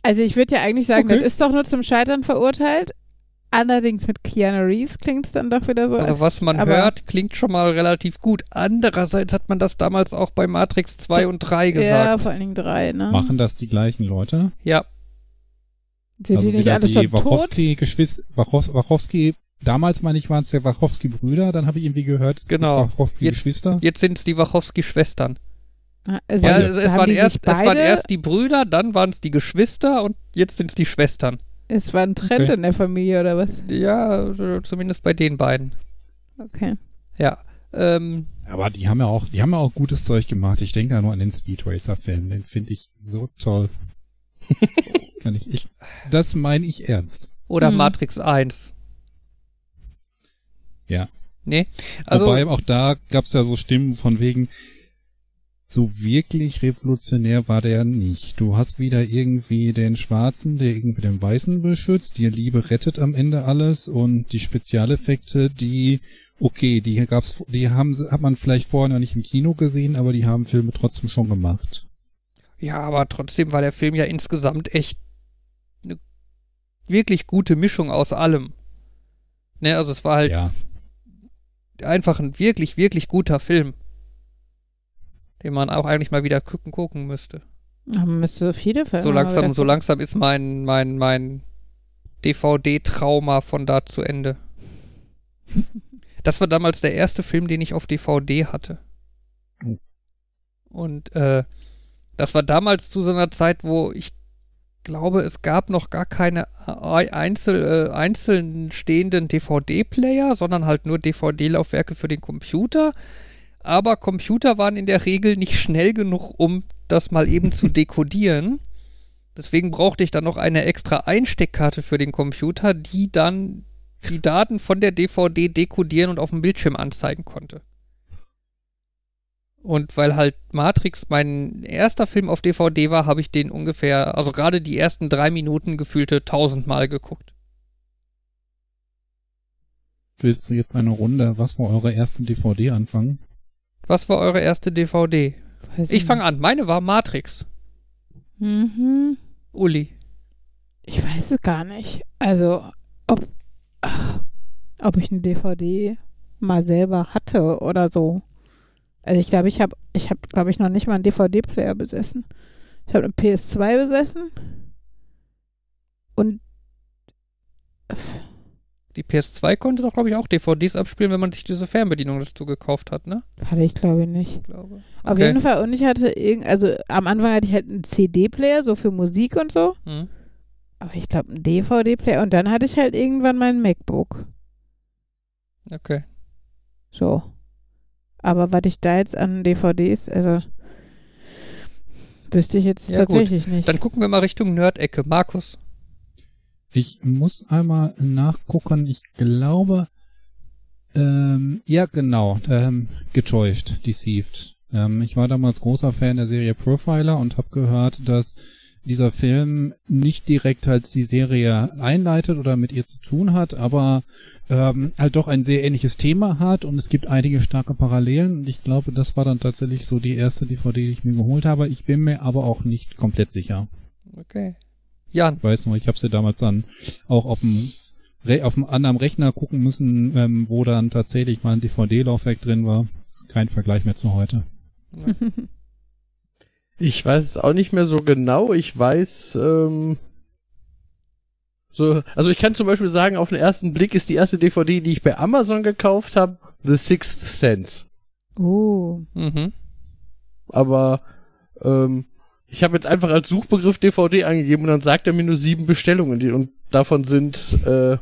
Also ich würde ja eigentlich sagen, Okay. das ist doch nur zum Scheitern verurteilt. Allerdings mit Keanu Reeves klingt es dann doch wieder so. Also als- was man hört, klingt schon mal relativ gut. Andererseits hat man das damals auch bei Matrix 2 und 3 Ja, gesagt. vor allen Dingen drei, ne? Machen das die gleichen Leute? Ja, Sind also die nicht alle die schon tot? Wachowski-Geschwister, Wachow Wachowski, damals meine ich, waren es ja Wachowski-Brüder, dann habe ich irgendwie gehört, es Genau. Wachowski-Geschwister. jetzt sind es die Wachowski-Schwestern. Also, Ja, es, es, waren erst, es waren erst die Brüder, dann waren es die Geschwister und jetzt sind es die Schwestern. Es war ein Trend Okay. in der Familie oder was? Ja, zumindest bei den beiden. Okay. Ja. Ähm, Aber die haben ja auch, die haben ja auch gutes Zeug gemacht. Ich denke ja nur an den Speed Racer Film, den finde ich so toll. Kann ich, ich, das meine ich ernst. oder Hm. Matrix 1. Ja. Nee. Also, Wobei auch da gab's ja so Stimmen von wegen, so wirklich revolutionär war der nicht. Du hast wieder irgendwie den Schwarzen, der irgendwie den Weißen beschützt, die Liebe rettet am Ende alles und die Spezialeffekte, die, okay, die gab's, die haben, hat man vielleicht vorher noch nicht im Kino gesehen, aber die haben Filme trotzdem schon gemacht. ja, aber trotzdem war der Film ja insgesamt echt eine wirklich gute Mischung aus allem. Ne, also es war halt Ja. einfach ein wirklich, wirklich guter Film. Den man auch eigentlich mal wieder gucken, gucken müsste. Man müsste so viele Filme So langsam, so langsam ist mein, mein, mein DVD-Trauma von da zu Ende. Das war damals der erste Film, den ich auf DVD hatte. Oh. Und äh, das war damals zu so einer Zeit, wo ich glaube, es gab noch gar keine ei- einzel, äh, einzeln stehenden DVD-Player, sondern halt nur DVD-Laufwerke für den Computer. Aber Computer waren in der Regel nicht schnell genug, um das mal eben zu dekodieren. Deswegen brauchte ich dann noch eine extra Einsteckkarte für den Computer, die dann die Daten von der DVD dekodieren und auf dem Bildschirm anzeigen konnte. Und weil halt Matrix mein erster Film auf DVD war, habe ich den ungefähr, also gerade die ersten drei Minuten gefühlte tausendmal geguckt. Willst du jetzt eine Runde, was war eure erste DVD anfangen? Was war eure erste DVD? Weiß Ich fange an. Meine war Matrix. Mhm. Uli. Ich weiß es gar nicht. Also, ob, ach, ob ich eine DVD mal selber hatte oder so. Also ich glaube, ich habe, ich habe, glaube ich, noch nicht mal einen DVD-Player besessen. Ich habe eine PS2 besessen. Und Die PS2 konnte doch, glaube ich, auch DVDs abspielen, wenn man sich diese Fernbedienung dazu gekauft hat, ne? hatte ich, glaube ich, nicht. Ich glaube. Auf Okay. jeden Fall, und ich hatte irgend, also am Anfang hatte ich halt einen CD-Player, so für Musik und so. Hm. Aber ich glaube, einen DVD-Player. Und dann hatte ich halt irgendwann mein MacBook. Okay. So. Aber was ich da jetzt an DVDs, also wüsste ich jetzt Ja, gut. tatsächlich nicht. Dann gucken wir mal Richtung Nerd-Ecke. Markus. Ich muss einmal nachgucken. Ich glaube, ähm, ja genau, ähm, getäuscht, deceived. Ähm, ich war damals großer Fan der Serie Profiler und habe gehört, dass dieser Film nicht direkt halt die Serie einleitet oder mit ihr zu tun hat, aber ähm, halt doch ein sehr ähnliches Thema hat und es gibt einige starke Parallelen und ich glaube, das war dann tatsächlich so die erste DVD, die ich mir geholt habe. Ich bin mir aber auch nicht komplett sicher. Okay. Jan. Ich weiß nur, ich habe sie damals dann auch auf dem auf dem anderen Rechner gucken müssen, ähm, wo dann tatsächlich mal ein DVD-Laufwerk drin war. Das ist kein Vergleich mehr zu heute. Ich weiß es auch nicht mehr so genau. Ich weiß, ähm, so, also ich kann zum Beispiel sagen, auf den ersten Blick ist die erste DVD, die ich bei Amazon gekauft habe, The Sixth Sense. oh. Mhm. Aber ähm, ich habe jetzt einfach als Suchbegriff DVD angegeben und dann sagt er mir nur sieben Bestellungen die, und davon sind äh,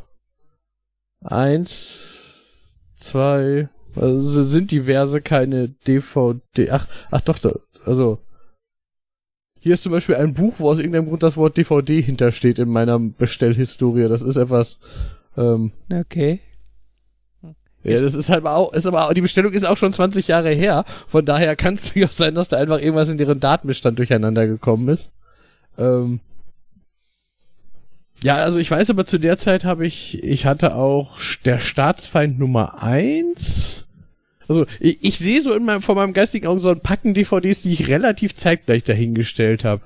eins, zwei, also sind diverse keine DVD. Ach, ach doch, also hier ist zum Beispiel ein Buch, wo aus irgendeinem Grund das Wort DVD hintersteht in meiner Bestellhistorie. Das ist etwas ähm, Okay. Ja, das ist halt auch, ist aber auch, die Bestellung ist auch schon 20 Jahre her. Von daher kann es durchaus sein, dass da einfach irgendwas in deren Datenbestand durcheinander gekommen ist. Ähm, ja, also ich weiß aber zu der Zeit habe ich, ich hatte auch der Staatsfeind Nummer eins. Also ich, ich sehe so in meinem, vor meinem geistigen Auge so ein Packen DVDs, die ich relativ zeitgleich dahingestellt habe.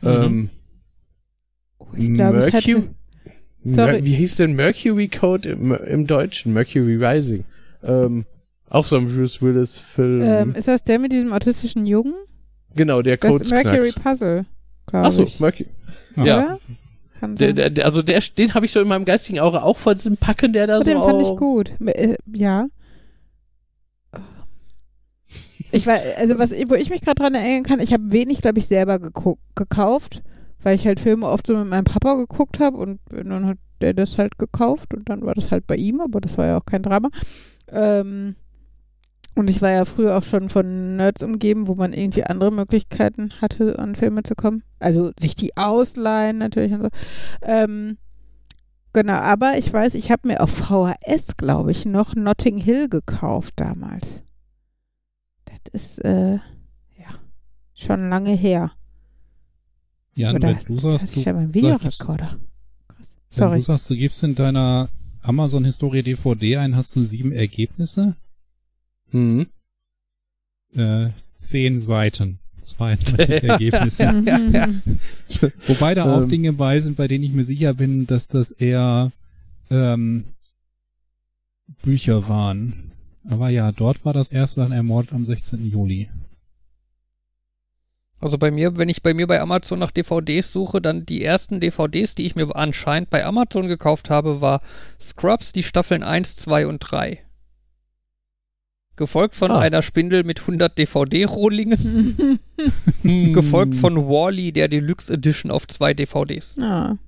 Mhm. Ähm, ich glaube, ich Mercury, hatte. Sorry. Wie hieß denn Mercury Code im, im Deutschen? Mercury Rising. Ähm, auch so ein Bruce Willis-Film. Ähm, ist das der mit diesem autistischen Jungen? genau, der Das Code ist Mercury Puzzle, glaube Achso, ich. Mercury. Ja. Ja. Der, der, der, also der, den habe ich so in meinem geistigen Auge auch von diesem Packen, der da Oh, so den fand ich auch- gut. Äh, ja. Ich war, also was, wo ich mich gerade dran erinnern kann, ich habe wenig, glaube ich, selber gekauft, weil ich halt Filme oft so mit meinem Papa geguckt habe und dann hat der das halt gekauft und dann war das halt bei ihm, aber das war ja auch kein Drama. Ähm, und ich war ja früher auch schon von Nerds umgeben, wo man irgendwie andere Möglichkeiten hatte, an Filme zu kommen. Also sich die ausleihen natürlich und so. Ähm, genau, aber ich weiß, ich habe mir auf VHS, glaube ich, noch Notting Hill gekauft damals. Das ist, äh, ja, schon lange her. Jan, Oder- wenn du sagst, ich du, einen sagst. Krass. wenn Sorry. du sagst, du gibst in deiner Amazon-Historie DVD ein, hast du sieben Ergebnisse, Mhm. äh, zehn Seiten, 32 Ergebnisse. Wobei da auch Ähm. Dinge bei sind, bei denen ich mir sicher bin, dass das eher ähm, Bücher waren. Aber ja, dort war das erste dann ermordet am 16. Juli. Also bei mir, wenn ich bei mir bei Amazon nach DVDs suche, dann die ersten DVDs, die ich mir anscheinend bei Amazon gekauft habe, war Scrubs, die Staffeln 1, 2 und 3. Gefolgt von Ah. einer Spindel mit 100 DVD-Rohlingen. gefolgt von Wally, der Deluxe Edition auf zwei DVDs. ja.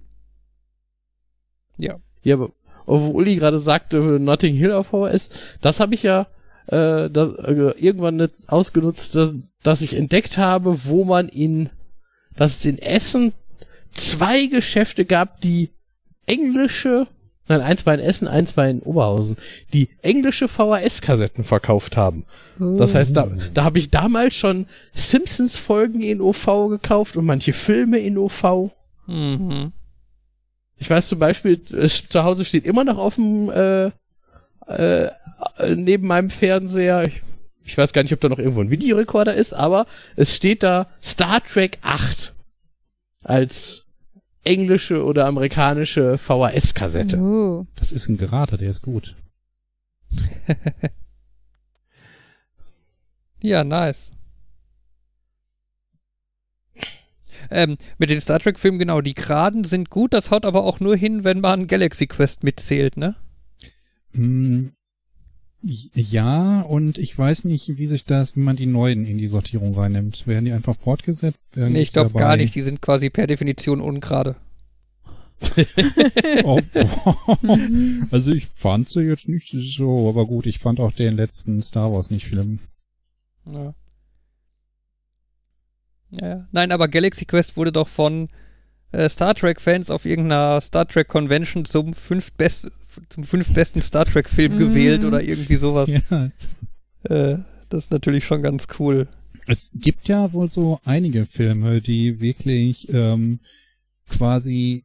Ja, aber wo Uli gerade sagte, Notting Hill auf VHS, das habe ich ja äh, das, äh, irgendwann nicht ausgenutzt, dass, dass ich entdeckt habe, wo man in, dass es in Essen zwei Geschäfte gab, die englische, nein, eins war in Essen, eins war in Oberhausen, die englische VHS-Kassetten verkauft haben. Das heißt, da, da habe ich damals schon Simpsons-Folgen in OV gekauft und manche Filme in OV. Mhm. Ich weiß zum Beispiel, es zu Hause steht immer noch auf dem äh, äh, neben meinem Fernseher. Ich, ich weiß gar nicht, ob da noch irgendwo ein Videorekorder ist, aber es steht da Star Trek 8 als englische oder amerikanische VHS-Kassette. Oh. Das ist ein Gerader, der ist gut. Ja, nice. Ähm, mit den Star Trek-Filmen, genau, die Geraden sind gut, das haut aber auch nur hin, wenn man Galaxy Quest mitzählt, ne? Hm, ja, und ich weiß nicht, wie sich das, wie man die neuen in die Sortierung reinnimmt. Werden die einfach fortgesetzt? Werden Nee, ich glaube gar nicht, die sind quasi per Definition ungerade. Oh, oh. Also ich fand sie jetzt nicht so, aber gut, ich fand auch den letzten Star Wars nicht schlimm. Ja. Ja, ja. Nein, aber Galaxy Quest wurde doch von äh, Star Trek-Fans auf irgendeiner Star Trek Convention zum fünftbest, zum fünftbesten Star Trek-Film Mhm. gewählt oder irgendwie sowas. Ja, Äh, das ist natürlich schon ganz cool. es gibt ja wohl so einige Filme, die wirklich ähm, quasi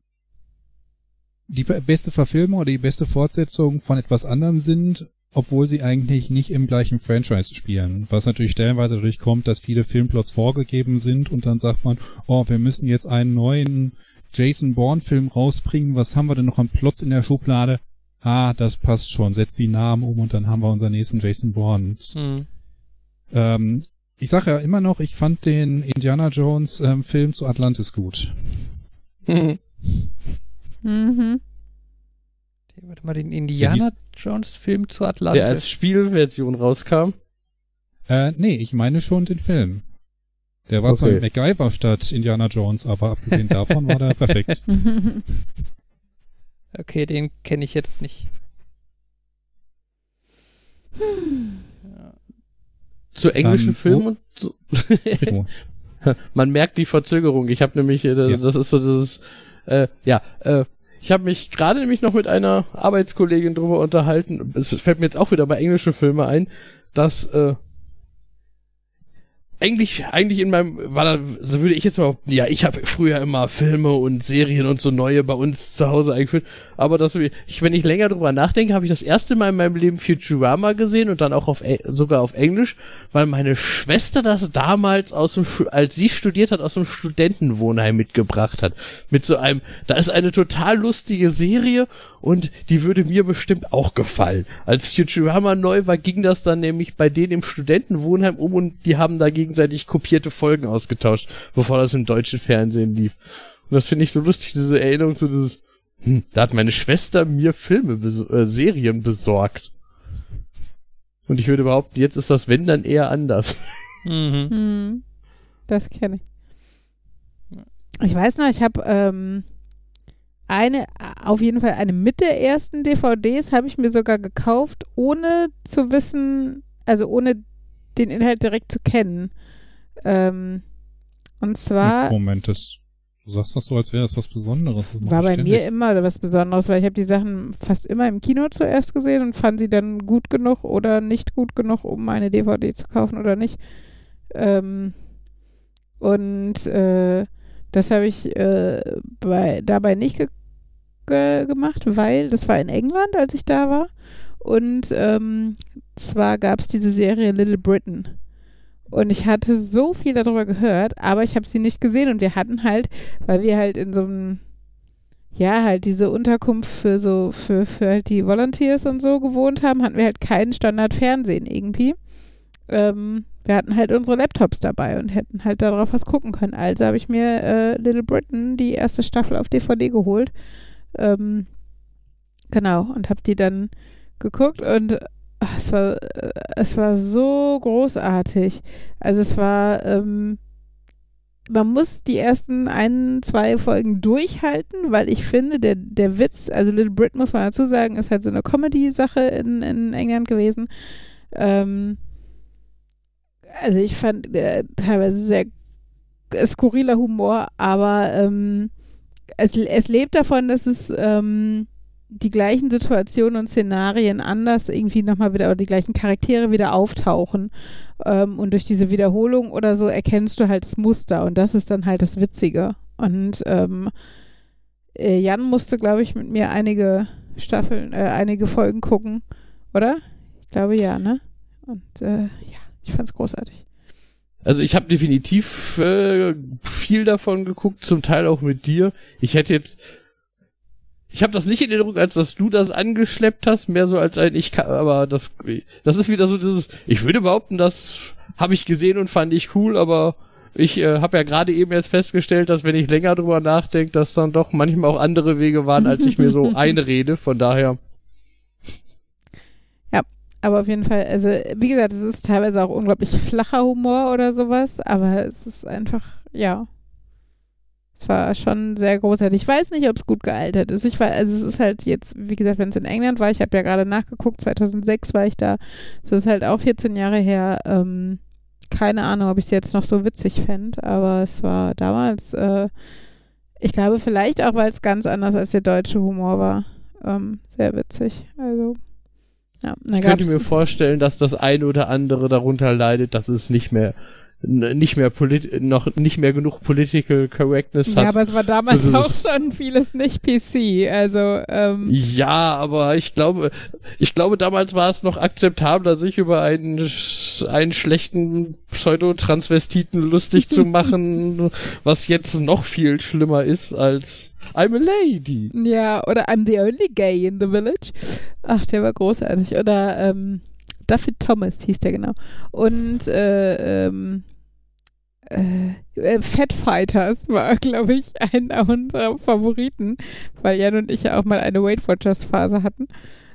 die be- beste Verfilmung oder die beste Fortsetzung von etwas anderem sind, obwohl sie eigentlich nicht im gleichen Franchise spielen. Was natürlich stellenweise dadurch kommt, dass viele Filmplots vorgegeben sind und dann sagt man, oh, wir müssen jetzt einen neuen Jason Bourne-Film rausbringen. Was haben wir denn noch an Plots in der Schublade? Ah, das passt schon. Setz die Namen um und dann haben wir unseren nächsten Jason Bourne. Hm. Ähm, ich sage ja immer noch, ich fand den Indiana Jones ähm, Film zu Atlantis gut. Mhm. Okay, Warte mal, den Indiana Jones-Film zu Atlantis. Der als Spielversion rauskam. Äh, nee, ich meine schon den Film. Der war zwar Okay. mit MacGyver statt Indiana Jones, aber abgesehen davon war der perfekt. okay, den kenne ich jetzt nicht. Zu englischen Ähm, wo- Filmen und so. Man merkt die Verzögerung. Ich habe nämlich, äh, das, Ja. das ist so dieses, äh, ja, äh, ich habe mich gerade nämlich noch mit einer Arbeitskollegin drüber unterhalten. Es fällt mir jetzt auch wieder bei englischen Filmen ein, dass äh, eigentlich, eigentlich in meinem, war da, so würde ich jetzt mal, ja, ich habe früher immer Filme und Serien und so neue bei uns zu Hause eingeführt, aber das, ich, wenn ich länger drüber nachdenke, habe ich das erste Mal in meinem Leben Futurama gesehen und dann auch auf, sogar auf Englisch, weil meine Schwester das damals aus dem, als sie studiert hat, aus dem Studentenwohnheim mitgebracht hat. Mit so einem, da ist eine total lustige Serie und die würde mir bestimmt auch gefallen. Als Futurama neu war, ging das dann nämlich bei denen im Studentenwohnheim um und die haben da gegenseitig kopierte Folgen ausgetauscht, bevor das im deutschen Fernsehen lief. Und das finde ich so lustig, diese Erinnerung zu dieses, hm, da hat meine Schwester mir Filme, äh, Serien besorgt. Und ich würde behaupten, jetzt ist das Wenn dann eher anders. Mhm. Hm, das kenne ich. Ich weiß noch, ich habe ähm, eine, auf jeden Fall eine mit der ersten DVDs habe ich mir sogar gekauft, ohne zu wissen, also ohne den Inhalt direkt zu kennen. Ähm, und zwar. Moment, das Du sagst das so, als wäre das was Besonderes. Das war bei ständig. mir immer was Besonderes, weil ich habe die Sachen fast immer im Kino zuerst gesehen und fand sie dann gut genug oder nicht gut genug, um eine DVD zu kaufen oder nicht. Ähm, und äh, das habe ich äh, bei, dabei nicht ge gemacht, weil das war in England, als ich da war. Und ähm, zwar gab es diese Serie Little Britain. Und ich hatte so viel darüber gehört, aber ich habe sie nicht gesehen. Und wir hatten halt, weil wir halt in so einem, ja, halt diese Unterkunft für so, für, für halt die Volunteers und so gewohnt haben, hatten wir halt keinen Standard-Fernsehen irgendwie. Ähm, wir hatten halt unsere Laptops dabei und hätten halt darauf was gucken können. Also habe ich mir äh, Little Britain, die erste Staffel auf DVD geholt. Ähm, genau, und habe die dann geguckt und ach, es war, äh, es war so großartig. Also es war, ähm, man muss die ersten ein, zwei Folgen durchhalten, weil ich finde, der, der Witz, also Little Brit muss man dazu sagen, ist halt so eine Comedy-Sache in, in England gewesen. Ähm, also ich fand äh, teilweise sehr skurriler Humor, aber ähm, es, es lebt davon, dass es ähm, die gleichen Situationen und Szenarien anders irgendwie nochmal wieder oder die gleichen Charaktere wieder auftauchen. Ähm, und durch diese Wiederholung oder so erkennst du halt das Muster und das ist dann halt das Witzige. Und ähm, äh, Jan musste, glaube ich, mit mir einige Staffeln, äh, einige Folgen gucken, oder? Ich glaube ja, ne? Und äh, ja, ich fand's großartig. Also ich habe definitiv äh, viel davon geguckt, zum Teil auch mit dir. Ich hätte jetzt ich habe das nicht in Erinnerung, als dass du das angeschleppt hast, mehr so als ein ich kann, aber das das ist wieder so dieses ich würde behaupten, das habe ich gesehen und fand ich cool, aber ich äh, habe ja gerade eben erst festgestellt, dass wenn ich länger drüber nachdenke, dass dann doch manchmal auch andere Wege waren, als ich mir so einrede, von daher aber auf jeden Fall, also wie gesagt, es ist teilweise auch unglaublich flacher Humor oder sowas, aber es ist einfach ja, es war schon sehr großartig. Ich weiß nicht, ob es gut gealtert ist. Ich war, also es ist halt jetzt, wie gesagt, wenn es in England war, ich habe ja gerade nachgeguckt, 2006 war ich da. Das ist halt auch 14 Jahre her. Ähm, keine Ahnung, ob ich es jetzt noch so witzig fände, aber es war damals, äh, ich glaube vielleicht auch, weil es ganz anders als der deutsche Humor war, ähm, sehr witzig. Also ja, ich könnte mir vorstellen, dass das eine oder andere darunter leidet, dass es nicht mehr nicht mehr polit noch nicht mehr genug Political Correctness hat. Ja, aber es war damals so, auch schon vieles nicht PC. Also ähm ja, aber ich glaube, ich glaube damals war es noch akzeptabler, sich über einen einen schlechten Pseudotransvestiten lustig zu machen, was jetzt noch viel schlimmer ist als I'm a lady. Ja, oder I'm the only gay in the village. Ach, der war großartig. Oder ähm Duffy Thomas hieß der genau. Und äh, ähm, äh, äh, Fat Fighters war, glaube ich, einer unserer Favoriten, weil Jan und ich ja auch mal eine Weight Watchers Phase hatten.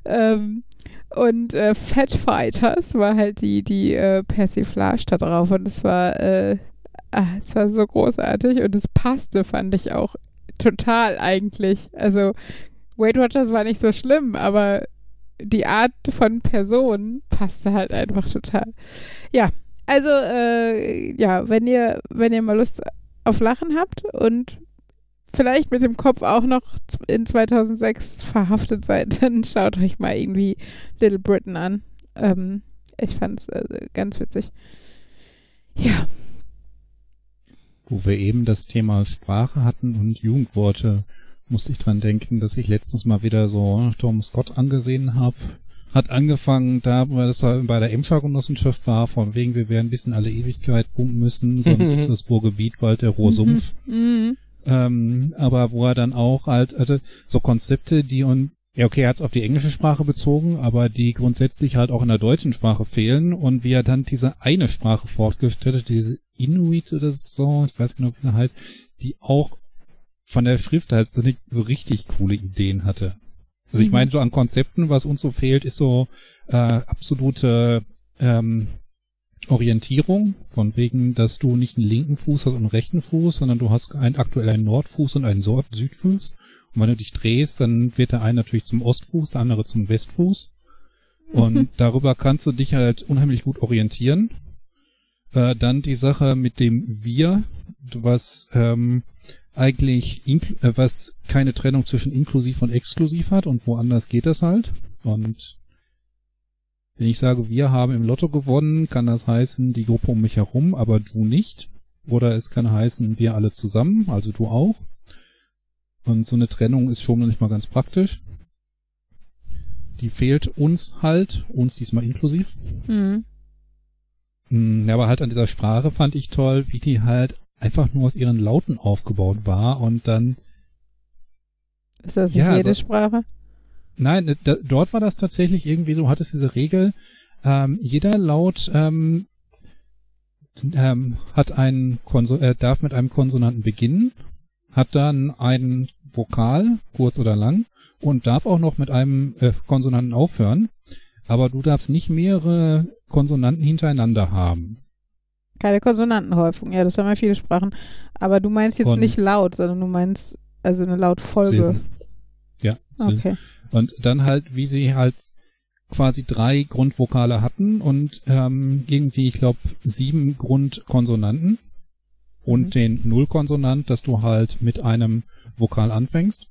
Ähm, und äh, Fat Fighters war halt die, die äh, Persiflage da drauf und es war, äh, ah, es war so großartig und es passte, fand ich auch total eigentlich. Also Weight Watchers war nicht so schlimm, aber die Art von Person passte halt einfach total. Ja, also äh, ja, wenn ihr, wenn ihr mal Lust auf Lachen habt und vielleicht mit dem Kopf auch noch in 2006 verhaftet seid, dann schaut euch mal irgendwie Little Britain an. Ähm, ich fand's äh, ganz witzig. Ja, Wo wir eben das Thema Sprache hatten und Jugendworte, musste ich dran denken, dass ich letztens mal wieder so Tom Scott angesehen habe. Hat angefangen, da weil das da bei der Emscher-Genossenschaft war, von wegen, wir werden bis in alle Ewigkeit pumpen müssen, sonst ist das Ruhrgebiet bald der Ruhrsumpf. mhm. Ähm, aber wo er dann auch halt hatte, so Konzepte, die und ja, okay, er hat es auf die englische Sprache bezogen, aber die grundsätzlich halt auch in der deutschen Sprache fehlen und wie er dann diese eine Sprache fortgestellt hat, diese Inuit oder so, ich weiß genau, wie sie heißt, die auch von der Schrift halt so, nicht so richtig coole Ideen hatte. Also ich Mhm. meine, so an Konzepten, was uns so fehlt, ist so äh, absolute ähm, Orientierung, von wegen, dass du nicht einen linken Fuß hast und einen rechten Fuß, sondern du hast einen, aktuell einen Nordfuß und einen Südfuß. Und wenn du dich drehst, dann wird der eine natürlich zum Ostfuß, der andere zum Westfuß. Und darüber kannst du dich halt unheimlich gut orientieren. Äh, dann die Sache mit dem Wir, was ähm, eigentlich äh, was keine Trennung zwischen inklusiv und exklusiv hat und woanders geht das halt. Und wenn ich sage, wir haben im Lotto gewonnen, kann das heißen, die Gruppe um mich herum, aber du nicht. Oder es kann heißen, wir alle zusammen, also du auch. Und so eine Trennung ist schon nicht mal ganz praktisch. Die fehlt uns halt, uns diesmal inklusiv. Mhm. Mm, Ja, aber halt an dieser Sprache fand ich toll, wie die halt einfach nur aus ihren Lauten aufgebaut war und dann Ist das nicht Ja, jede also- Sprache? Nein, äh, da, dort war das tatsächlich irgendwie so, hat es diese Regel, ähm, jeder Laut ähm, ähm, hat einen Konso äh, darf mit einem Konsonanten beginnen, hat dann einen Vokal, kurz oder lang, und darf auch noch mit einem äh, Konsonanten aufhören, aber du darfst nicht mehrere Konsonanten hintereinander haben. Keine Konsonantenhäufung. Ja, das haben ja viele Sprachen. Aber du meinst jetzt Und- nicht laut, sondern du meinst also eine Lautfolge. Silben. Ja, Silben. Okay. Und dann halt, wie sie halt quasi drei Grundvokale hatten und ähm, irgendwie, ich glaube, sieben Grundkonsonanten und Mhm. den Nullkonsonant, dass du halt mit einem Vokal anfängst.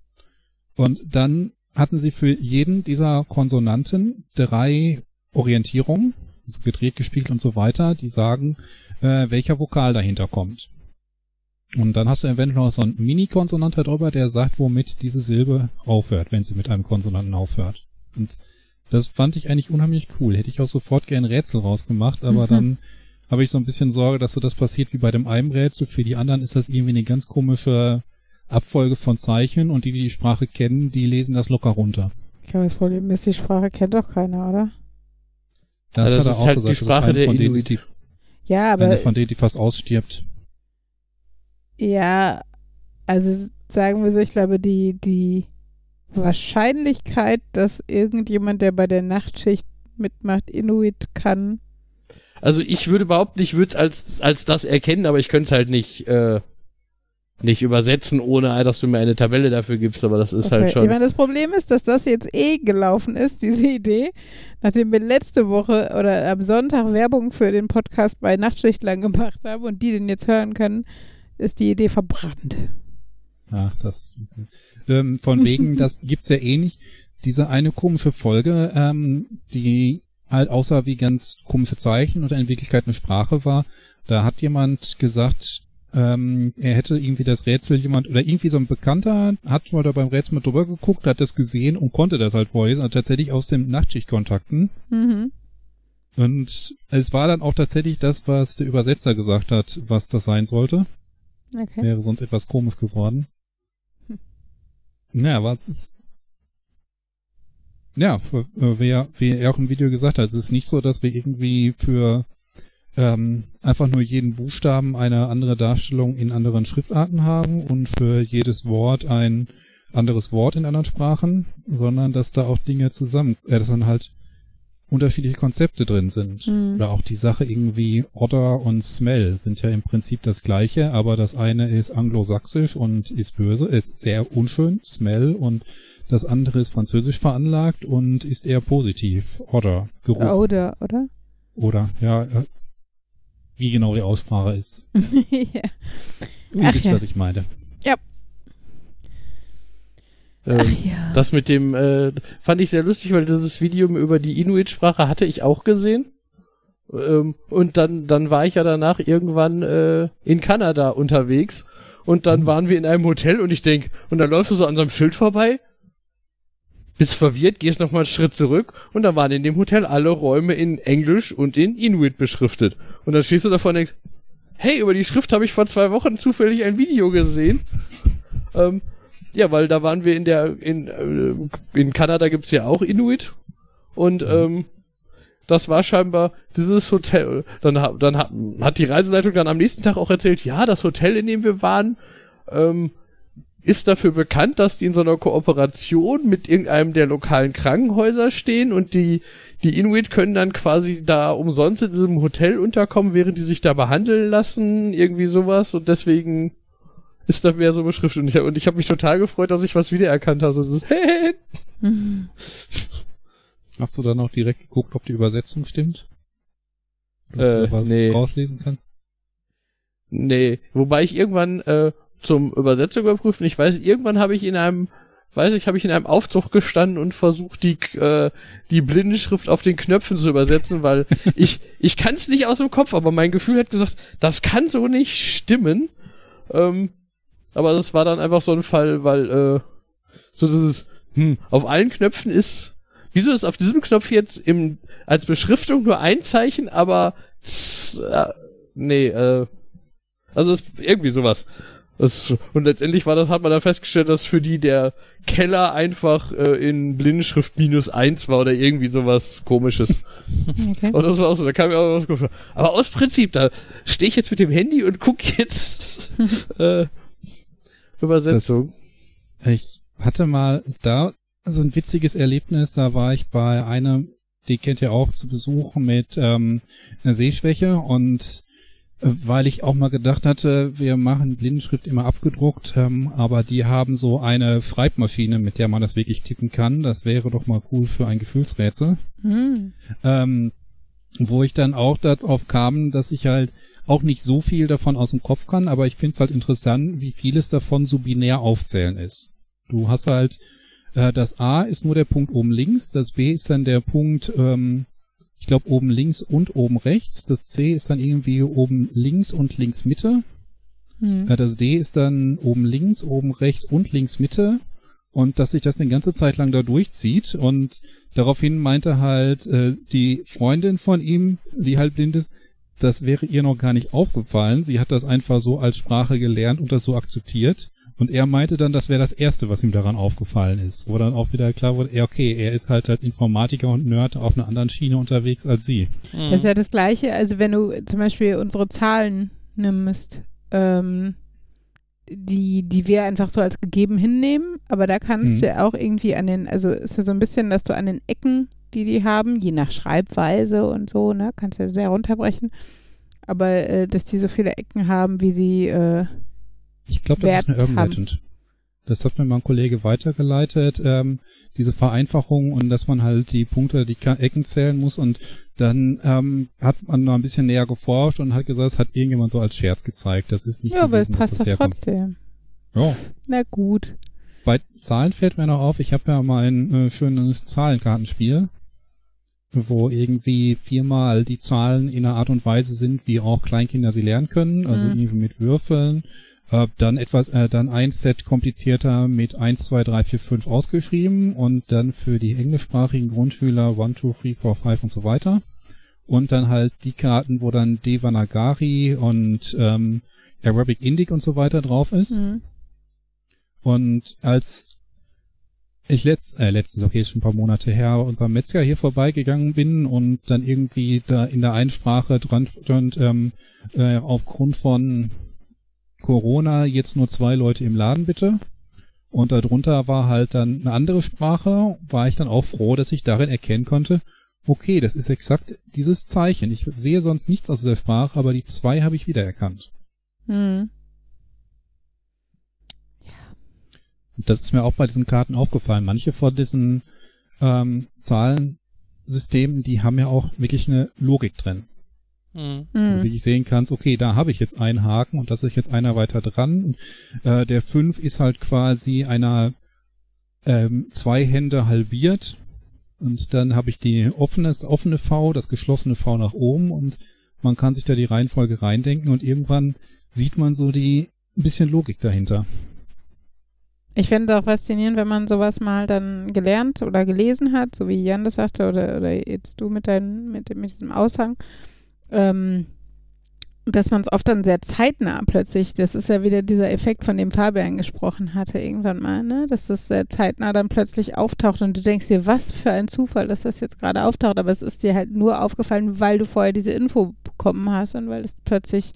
Und dann hatten sie für jeden dieser Konsonanten drei Orientierungen, gedreht, gespiegelt und so weiter, die sagen, äh, welcher Vokal dahinter kommt. Und dann hast du eventuell noch so einen Mini-Konsonant darüber, der sagt, womit diese Silbe aufhört, wenn sie mit einem Konsonanten aufhört. Und das fand ich eigentlich unheimlich cool. Hätte ich auch sofort gern Rätsel rausgemacht, aber Mhm. dann habe ich so ein bisschen Sorge, dass so das passiert wie bei dem einen Rätsel. Für die anderen ist das irgendwie eine ganz komische Abfolge von Zeichen und die, die die Sprache kennen, die lesen das locker runter. Ich glaube, das Problem ist, die Sprache kennt doch keiner, oder? Das Also hat das er ist auch halt gesagt. die das ist Sprache eine der von denen, Inuit. die, Ja, aber eine von denen, die fast ausstirbt. ja, also sagen wir so, ich glaube, die, die Wahrscheinlichkeit, dass irgendjemand, der bei der Nachtschicht mitmacht, Inuit kann, Also ich würde behaupten, ich würde es als, als das erkennen, aber ich könnte es halt nicht, äh, nicht übersetzen, ohne dass du mir eine Tabelle dafür gibst, aber das ist Okay. halt Ich schon. meine, das Problem ist, dass das jetzt eh gelaufen ist, diese Idee, nachdem wir letzte Woche oder am Sonntag Werbung für den Podcast bei Nachtschichtlern gemacht haben und die den jetzt hören können, ist die Idee verbrannt. Ach, das ähm, von wegen, das gibt's ja eh nicht. Diese eine komische Folge, ähm, die halt aussah wie ganz komische Zeichen oder in Wirklichkeit eine Sprache war. Da hat jemand gesagt, ähm, er hätte irgendwie das Rätsel jemand oder irgendwie so ein Bekannter hat mal da beim Rätsel mit drüber geguckt, hat das gesehen und konnte das halt vorlesen, also tatsächlich aus dem Nachtschichtkontakten. Mhm. Und es war dann auch tatsächlich das, was der Übersetzer gesagt hat, was das sein sollte. Okay. Wäre sonst etwas komisch geworden. Hm. Ja, aber es ist. Ja, er- wie er auch im Video gesagt hat, es ist nicht so, dass wir irgendwie für ähm, einfach nur jeden Buchstaben eine andere Darstellung in anderen Schriftarten haben und für jedes Wort ein anderes Wort in anderen Sprachen, sondern dass da auch Dinge zusammen, äh, dass dann halt unterschiedliche Konzepte drin sind. Mhm. Oder auch die Sache irgendwie Order und Smell sind ja im Prinzip das gleiche, aber das eine ist anglosächsisch und ist böse, ist eher unschön, Smell, und das andere ist französisch veranlagt und ist eher positiv. Order, Geruch. Oder, oder? Oder, ja, äh, wie genau die Aussprache ist. ja. Ihr Ach wisst, ja. was ich meine. ähm, Ach ja. Das mit dem äh, fand ich sehr lustig, weil dieses Video über die Inuit-Sprache hatte ich auch gesehen. Ähm, und dann, dann war ich ja danach irgendwann äh, in Kanada unterwegs und dann waren wir in einem Hotel und ich denk, und dann läufst du so an so einem Schild vorbei, bist verwirrt, gehst nochmal einen Schritt zurück und dann waren in dem Hotel alle Räume in Englisch und in Inuit beschriftet. Und dann stehst du davor und denkst, hey, über die Schrift habe ich vor zwei Wochen zufällig ein Video gesehen. ähm, ja, weil da waren wir in der, in, äh, in Kanada gibt's ja auch Inuit und ähm, das war scheinbar dieses Hotel. Dann, dann hat, hat die Reiseleitung dann am nächsten Tag auch erzählt, ja, das Hotel, in dem wir waren, ähm, ist dafür bekannt, dass die in so einer Kooperation mit irgendeinem der lokalen Krankenhäuser stehen und die, die Inuit können dann quasi da umsonst in diesem Hotel unterkommen, während die sich da behandeln lassen, irgendwie sowas und deswegen ist da mehr so beschriftet und ich, und ich habe mich total gefreut, dass ich was wiedererkannt habe. So, ist, Hast du dann auch direkt geguckt, ob die Übersetzung stimmt? Ob Äh, du was nee. rauslesen kannst? Nee, wobei ich irgendwann äh, zum Übersetzung überprüfen, ich weiß, irgendwann habe ich in einem, weiß ich, habe ich in einem Aufzug gestanden und versucht, die äh, die Blindenschrift auf den Knöpfen zu übersetzen, weil ich ich kann es nicht aus dem Kopf, aber mein Gefühl hat gesagt, das kann so nicht stimmen. Ähm, aber das war dann einfach so ein Fall, weil äh, so dieses hm, auf allen Knöpfen ist Wieso ist auf diesem Knopf jetzt im als Beschriftung nur ein Zeichen, aber z, äh, nee, äh, also ist irgendwie sowas. Das, und letztendlich war das, hat man dann festgestellt, dass für die der Keller einfach äh, in Blindenschrift minus eins war oder irgendwie sowas komisches. Okay. Und das war auch so, da kam mir auch was Aber aus Prinzip, da stehe ich jetzt mit dem Handy und gucke jetzt äh, Übersetzung. Ich hatte mal da so ein witziges Erlebnis, da war ich bei einem, die kennt ihr auch, zu Besuch mit ähm, einer Sehschwäche und weil ich auch mal gedacht hatte, wir machen Blindenschrift immer abgedruckt, ähm, aber die haben so eine Schreibmaschine, mit der man das wirklich tippen kann. Das wäre doch mal cool für ein Gefühlsrätsel. Hm. Ähm, wo ich dann auch darauf kam, dass ich halt auch nicht so viel davon aus dem Kopf kann, aber ich finde es halt interessant, wie vieles davon so binär aufzählen ist. Du hast halt, äh, das A ist nur der Punkt oben links, das B ist dann der Punkt, ähm, ich glaube oben links und oben rechts, das C ist dann irgendwie oben links und links Mitte, Hm. äh, das D ist dann oben links, oben rechts und links Mitte und dass sich das eine ganze Zeit lang da durchzieht und daraufhin meinte halt äh, die Freundin von ihm, die halt blind ist, das wäre ihr noch gar nicht aufgefallen. Sie hat das einfach so als Sprache gelernt und das so akzeptiert. Und er meinte dann, das wäre das Erste, was ihm daran aufgefallen ist. Wo dann auch wieder klar wurde, ja, okay, er ist halt als Informatiker und Nerd auf einer anderen Schiene unterwegs als sie. Das ist ja das Gleiche, also wenn du zum Beispiel unsere Zahlen nimmst, ähm, die, die wir einfach so als gegeben hinnehmen, aber da kannst Mhm. du ja auch irgendwie an den, also ist ja so ein bisschen, dass du an den Ecken, die die haben, je nach Schreibweise und so, ne, kannst du ja sehr runterbrechen, aber äh, dass die so viele Ecken haben, wie sie, äh, Ich glaube, das ist eine Urban haben. Legend. Das hat mir mal ein Kollege weitergeleitet, ähm, diese Vereinfachung und dass man halt die Punkte, die Ecken zählen muss und dann ähm, hat man noch ein bisschen näher geforscht und hat gesagt, es hat irgendjemand so als Scherz gezeigt. Das ist nicht ja, aber es passt das doch trotzdem. Ja. Na gut. Bei Zahlen fällt mir noch auf, ich habe ja mal ein äh, schönes Zahlenkartenspiel, wo irgendwie viermal die Zahlen in einer Art und Weise sind, wie auch Kleinkinder sie lernen können, also Mhm. irgendwie mit Würfeln. Äh, dann etwas, äh, dann ein Set komplizierter mit 1, 2, 3, 4, 5 ausgeschrieben und dann für die englischsprachigen Grundschüler 1, 2, 3, 4, 5 und so weiter. Und dann halt die Karten, wo dann Devanagari und ähm, Arabic Indic und so weiter drauf ist. Hm. Und als ich letzt, äh, letztens, okay, ist schon ein paar Monate her, unserem Metzger hier vorbeigegangen bin und dann irgendwie da in der Einsprache dran stand, ähm, äh, aufgrund von Corona jetzt nur zwei Leute im Laden bitte. Und darunter war halt dann eine andere Sprache, war ich dann auch froh, dass ich darin erkennen konnte, okay, das ist exakt dieses Zeichen. Ich sehe sonst nichts aus dieser Sprache, aber die zwei habe ich wiedererkannt. Hm. Das ist mir auch bei diesen Karten aufgefallen. Manche von diesen ähm, Zahlensystemen, die haben ja auch wirklich eine Logik drin. Mhm. Wo du wirklich sehen kannst, okay, da habe ich jetzt einen Haken und das ist jetzt einer weiter dran. Und, äh, der 5 ist halt quasi einer ähm, zwei Hände halbiert. und dann habe ich die offene, das offene V, das geschlossene V nach oben und man kann sich da die Reihenfolge reindenken und irgendwann sieht man so die ein bisschen Logik dahinter. Ich finde es auch faszinierend, wenn man sowas mal dann gelernt oder gelesen hat, so wie Jan das sagte, oder, oder jetzt du mit, dein, mit, mit diesem Aushang, ähm, dass man es oft dann sehr zeitnah plötzlich, das ist ja wieder dieser Effekt, von dem Fabian gesprochen hatte irgendwann mal, ne? dass das sehr zeitnah dann plötzlich auftaucht und du denkst dir, was für ein Zufall, dass das jetzt gerade auftaucht, aber es ist dir halt nur aufgefallen, weil du vorher diese Info bekommen hast und weil es plötzlich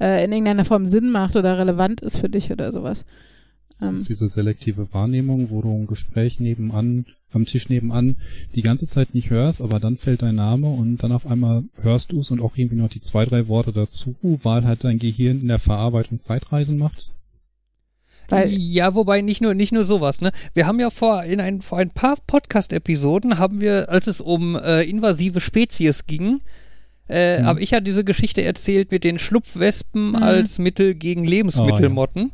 äh, in irgendeiner Form Sinn macht oder relevant ist für dich oder sowas. Das Ähm. ist diese selektive Wahrnehmung, wo du ein Gespräch nebenan, am Tisch nebenan die ganze Zeit nicht hörst, aber dann fällt dein Name und dann auf einmal hörst du es und auch irgendwie noch die zwei, drei Worte dazu, weil halt dein Gehirn in der Verarbeitung Zeitreisen macht. Weil- ja, wobei nicht nur nicht nur sowas. Ne, wir haben ja vor in ein vor ein paar Podcast-Episoden haben wir, als es um äh, invasive Spezies ging, äh, Mhm. habe ich ja diese Geschichte erzählt mit den Schlupfwespen Mhm. als Mittel gegen Lebensmittelmotten.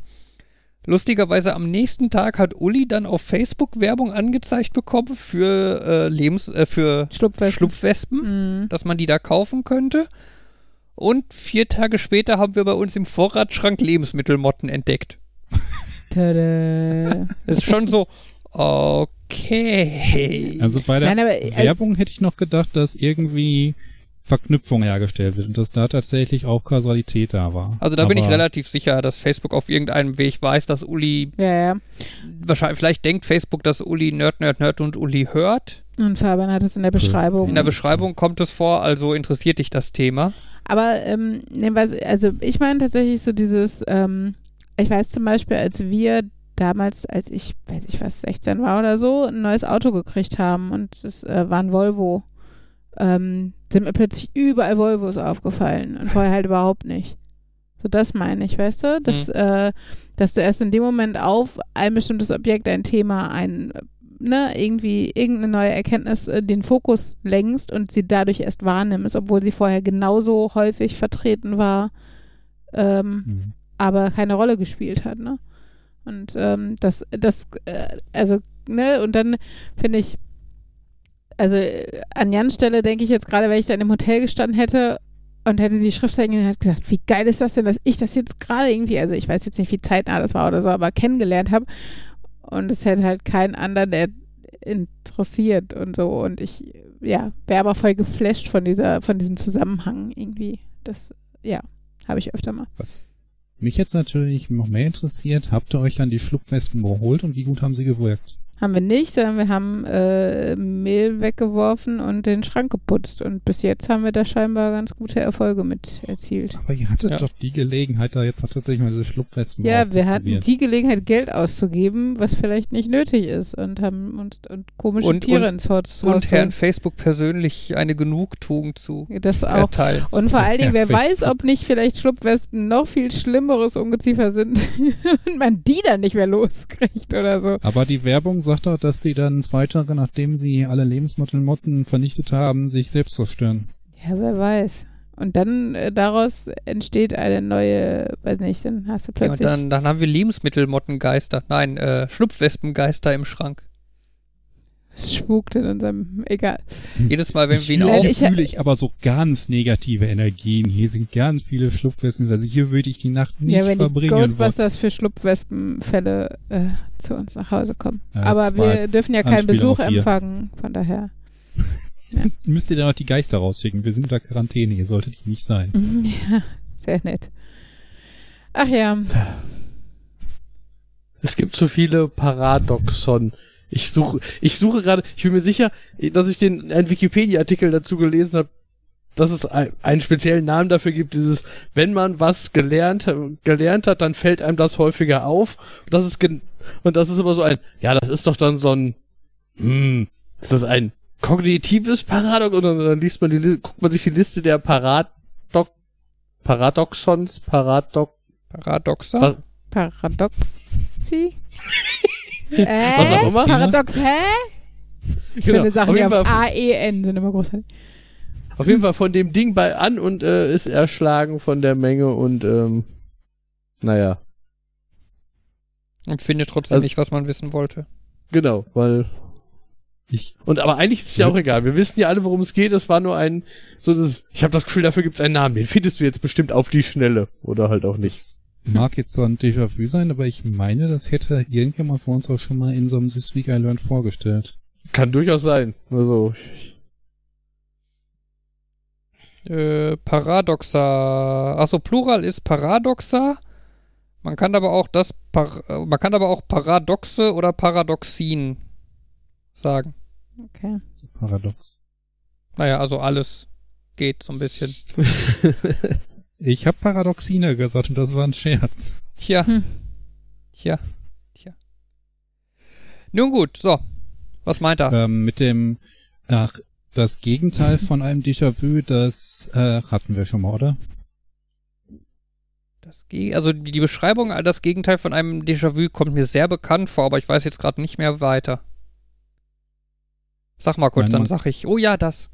Lustigerweise am nächsten Tag hat Uli dann auf Facebook Werbung angezeigt bekommen für äh, Lebens äh, für Schlupfwespen. Schlupfwespen, Mhm. dass man die da kaufen könnte. Und vier Tage später haben wir bei uns im Vorratsschrank Lebensmittelmotten entdeckt. Tada. Ist schon so, okay. Also bei der Nein, aber, äh, Werbung hätte ich noch gedacht, dass irgendwie Verknüpfung hergestellt wird und dass da tatsächlich auch Kausalität da war. Also da bin ich Aber relativ sicher, dass Facebook auf irgendeinem Weg weiß, dass Uli, Ja, ja. wahrscheinlich, vielleicht denkt Facebook, dass Uli Nerd, Nerd, Nerd und Uli hört. Und Fabian hat es in der Beschreibung. In der Beschreibung kommt es vor, also interessiert dich das Thema. Aber, ähm, also ich meine tatsächlich so dieses, ähm, ich weiß zum Beispiel, als wir damals, als ich, weiß ich was, 16 war oder so, ein neues Auto gekriegt haben und es äh, war ein Volvo, ähm, sind mir plötzlich überall Volvos aufgefallen und vorher halt überhaupt nicht. So das meine ich, weißt du? Dass, äh, dass du erst in dem Moment auf ein bestimmtes Objekt, ein Thema, ein, ne, irgendwie irgendeine neue Erkenntnis äh, den Fokus lenkst und sie dadurch erst wahrnimmst, obwohl sie vorher genauso häufig vertreten war, ähm, Hm. aber keine Rolle gespielt hat, ne? Und ähm, das, das, äh, also, ne, und dann finde ich, also äh, an Jans Stelle denke ich jetzt gerade, wenn ich da in einem Hotel gestanden hätte und hätte die Schriftzeichen und hätte gesagt, wie geil ist das denn, dass ich das jetzt gerade irgendwie, also ich weiß jetzt nicht, wie zeitnah das war oder so, aber kennengelernt habe und es hätte halt keinen anderen, der interessiert und so und ich, ja, wäre aber voll geflasht von dieser, von diesem Zusammenhang irgendwie. Das, ja, habe ich öfter mal. Was mich jetzt natürlich noch mehr interessiert, habt ihr euch dann die Schlupfwespen geholt und wie gut haben sie gewirkt? Haben wir nicht, sondern wir haben äh, Mehl weggeworfen und den Schrank geputzt. Und bis jetzt haben wir da scheinbar ganz gute Erfolge mit erzielt. Aber ihr hattet Ja. doch die Gelegenheit, da jetzt tatsächlich mal diese Schlupfwespen Ja, wir hatten die Gelegenheit, Geld auszugeben, was vielleicht nicht nötig ist. Und haben uns und komische Und- Tiere und- ins Haus Und Herrn Facebook persönlich eine Genugtuung zu Das auch. erteilen. Und vor allen Dingen, wer weiß, Facebook. ob nicht vielleicht Schlupfwespen noch viel schlimmeres Ungeziefer sind und man die dann nicht mehr loskriegt oder so. Aber die Werbung sagt doch, dass sie dann zwei Tage, nachdem sie alle Lebensmittelmotten vernichtet haben, sich selbst zerstören. Ja, wer weiß. Und dann äh, daraus entsteht eine neue, weiß nicht, dann hast du Ja, und plötzlich. dann, dann haben wir Lebensmittelmottengeister. Nein, äh, Schlupfwespengeister im Schrank. Es spukt in unserem, egal. Jedes Mal, wenn wir ihn hier auf... ich- fühle ich aber so ganz negative Energien. Hier sind ganz viele Schlupfwespen. Also hier würde ich die Nacht nicht ja, wenn die verbringen wollen. Ghostbusters für Schlupfwespenfälle äh, zu uns nach Hause kommen. Ja, Aber wir dürfen ja keinen Anspiel Besuch empfangen, von daher. Müsst ihr dann noch die Geister rausschicken. Wir sind unter Quarantäne. Ihr solltet hier nicht sein. Ja, sehr nett. Ach ja, Es gibt so viele Paradoxon. Ich suche, ich suche gerade, ich bin mir sicher, dass ich den einen Wikipedia-Artikel dazu gelesen habe, dass es ein, einen speziellen Namen dafür gibt, dieses, wenn man was gelernt, gelernt hat, dann fällt einem das häufiger auf. Und das ist gen und das ist immer so ein, ja, das ist doch dann so ein, hm, ist das ein kognitives Paradox? Und dann, dann liest man die, guckt man sich die Liste der Paradox, Paradoxons, Paradox, Paradoxer? was, Paradoxi? Äh, Was auch immer. Paradox, hä? Ich Genau. finde Sachen, Auf die jeden auf Fall- A-E-N sind immer großartig. Auf jeden Fall von dem Ding bei an und äh, ist erschlagen von der Menge und ähm, naja, Und findet trotzdem Also- nicht, was man wissen wollte. genau, weil Ich, Und aber eigentlich ist es ja auch egal. Wir wissen ja alle, worum es geht. Es war nur ein, so das, ich habe das Gefühl, dafür gibt es einen Namen. Den findest du jetzt bestimmt auf die Schnelle. Oder halt auch nicht. Mag jetzt so ein Déjà-vu sein, aber ich meine, das hätte irgendjemand von uns auch schon mal in so einem This Week I Learned vorgestellt. Kann durchaus sein. Also, Äh, Paradoxa. Achso, Plural ist Paradoxa. Man kann aber auch das Par man kann aber auch Paradoxe oder Paradoxien sagen. Okay. So paradox. Naja, also alles geht so ein bisschen. Ich habe Paradoxine gesagt und das war ein Scherz. Tja. Hm. Tja. Tja. Nun gut, so. Was meint er? Ähm, mit dem, ach, das Gegenteil von einem Déjà-vu, das äh, hatten wir schon mal, oder? Das Ge also die Beschreibung, all das Gegenteil von einem Déjà-vu kommt mir sehr bekannt vor, aber ich weiß jetzt gerade nicht mehr weiter. Sag mal kurz, Nein, dann sag ich, oh ja, das.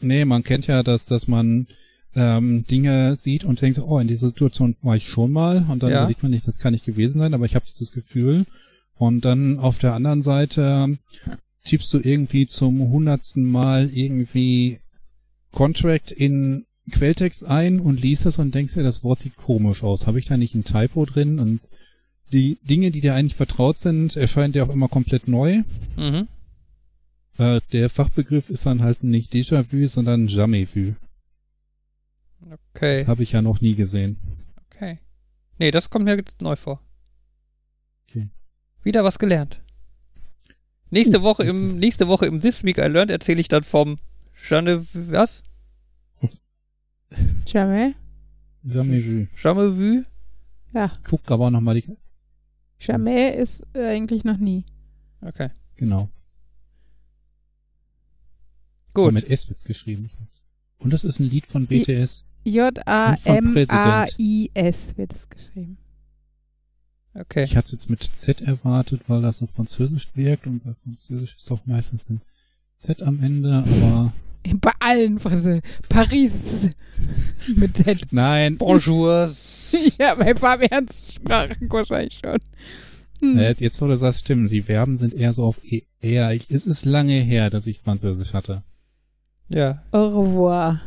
Nee, man kennt ja das, dass man ähm, Dinge sieht und denkt, oh, in dieser Situation war ich schon mal und dann Ja. überlegt man nicht, das kann nicht gewesen sein, aber ich habe dieses Gefühl und dann auf der anderen Seite tippst du irgendwie zum hundertsten Mal irgendwie Contract in Quelltext ein und liest es und denkst dir, das Wort sieht komisch aus. Habe ich da nicht ein Typo drin? Und die Dinge, die dir eigentlich vertraut sind, erscheinen dir auch immer komplett neu. Mhm. Äh, der Fachbegriff ist dann halt nicht Déjà-vu, sondern Jamais-vu. Okay. Das habe ich ja noch nie gesehen. Okay. Nee, das kommt mir jetzt neu vor. Okay. Wieder was gelernt. Nächste Uh, Woche im nächste Woche im This Week I Learned erzähle ich dann vom Jeanne was? Jamais? Jamais-vu. Jamais vu? Ja. Guck aber auch nochmal die, Jamais ist äh, eigentlich noch nie. Okay. genau. Gut. Mit S wird's geschrieben. Und das ist ein Lied von BTS. J-A-M-A-I-S wird es geschrieben. Okay. Ich hatte es jetzt mit Z erwartet, weil das so französisch wirkt und bei Französisch ist doch meistens ein Z am Ende, aber Bei allen Französischen. Paris mit Z. nein. Bonjour. ja, bei Fabians Sprachen wahrscheinlich schon. Hm. Äh, jetzt wo du sagst, stimmt, die Verben sind eher so auf E- eher. Ich, es ist lange her, dass ich Französisch hatte. Ja. Au revoir.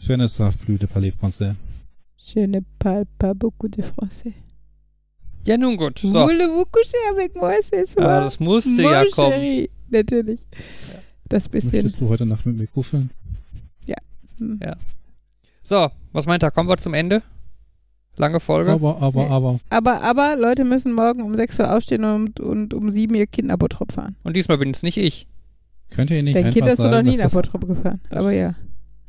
Je ne savais plus de parler français. Je ne parle pas beaucoup de français. Ja, nun gut. So. Voulez-vous coucher avec moi ce soir? Ah, das musste Mon ja kommen. chéri. Natürlich. Das bisschen. Möchtest du heute Nacht mit mir kuscheln? Hm. Ja. So, was meint er? Kommen wir zum Ende? Lange Folge? Aber, aber, Nee. aber. Aber, aber Leute müssen morgen um 6 Uhr aufstehen und, und um 7 ihr Kind Apotrop fahren. Und diesmal bin es nicht ich. Könnt ihr nicht Dein Kind einfach hast du noch nie in das, Apotrop gefahren. Aber ja.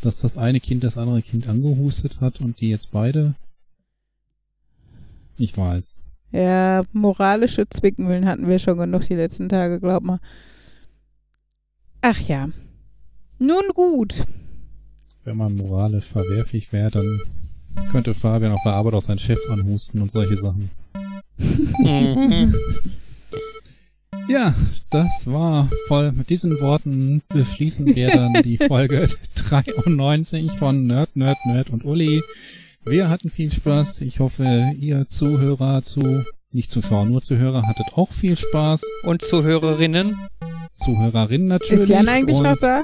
Dass das eine Kind das andere Kind angehustet hat und die jetzt beide? Ich weiß. Ja, moralische Zwickmühlen hatten wir schon genug die letzten Tage, glaub mal. Ach ja. Nun gut. Wenn man moralisch verwerflich wäre, dann könnte Fabian auf der Arbeit auch seinen Chef anhusten und solche Sachen. Ja, das war voll. Mit diesen Worten beschließen wir dann die Folge 93 von Nerd, Nerd, Nerd und Uli. Wir hatten viel Spaß. Ich hoffe, ihr Zuhörer zu, nicht Zuschauer, nur Zuhörer, hattet auch viel Spaß. Und Zuhörerinnen? Zuhörerinnen natürlich. Ist Jan eigentlich und noch da?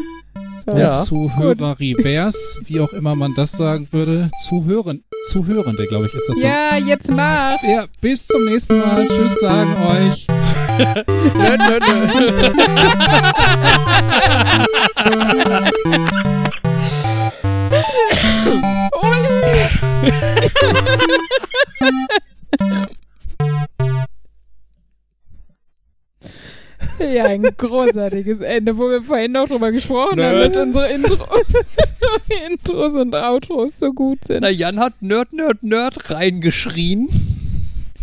So. Ja. Zuhörer revers, wie auch immer man das sagen würde. Zuhören, Zuhörende, glaube ich, ist das so. Ja, jetzt mach. Ja, bis zum nächsten Mal. Tschüss sagen euch. Nö, nö, nö. Ja, ein großartiges Ende, wo wir vorhin noch drüber gesprochen haben, Nerd. dass unsere Intro Intros und Outros so gut sind. Na, Jan hat Nerd, Nerd, Nerd reingeschrien.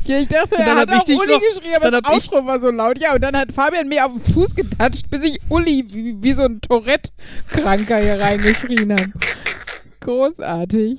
Ja, ich dachte, er dann hat dich Uli noch- geschrien, aber das Outro war so laut. Ja, und dann hat Fabian mir auf den Fuß getatscht, bis ich Uli wie, wie so ein Tourette-Kranker hier reingeschrien habe. Großartig.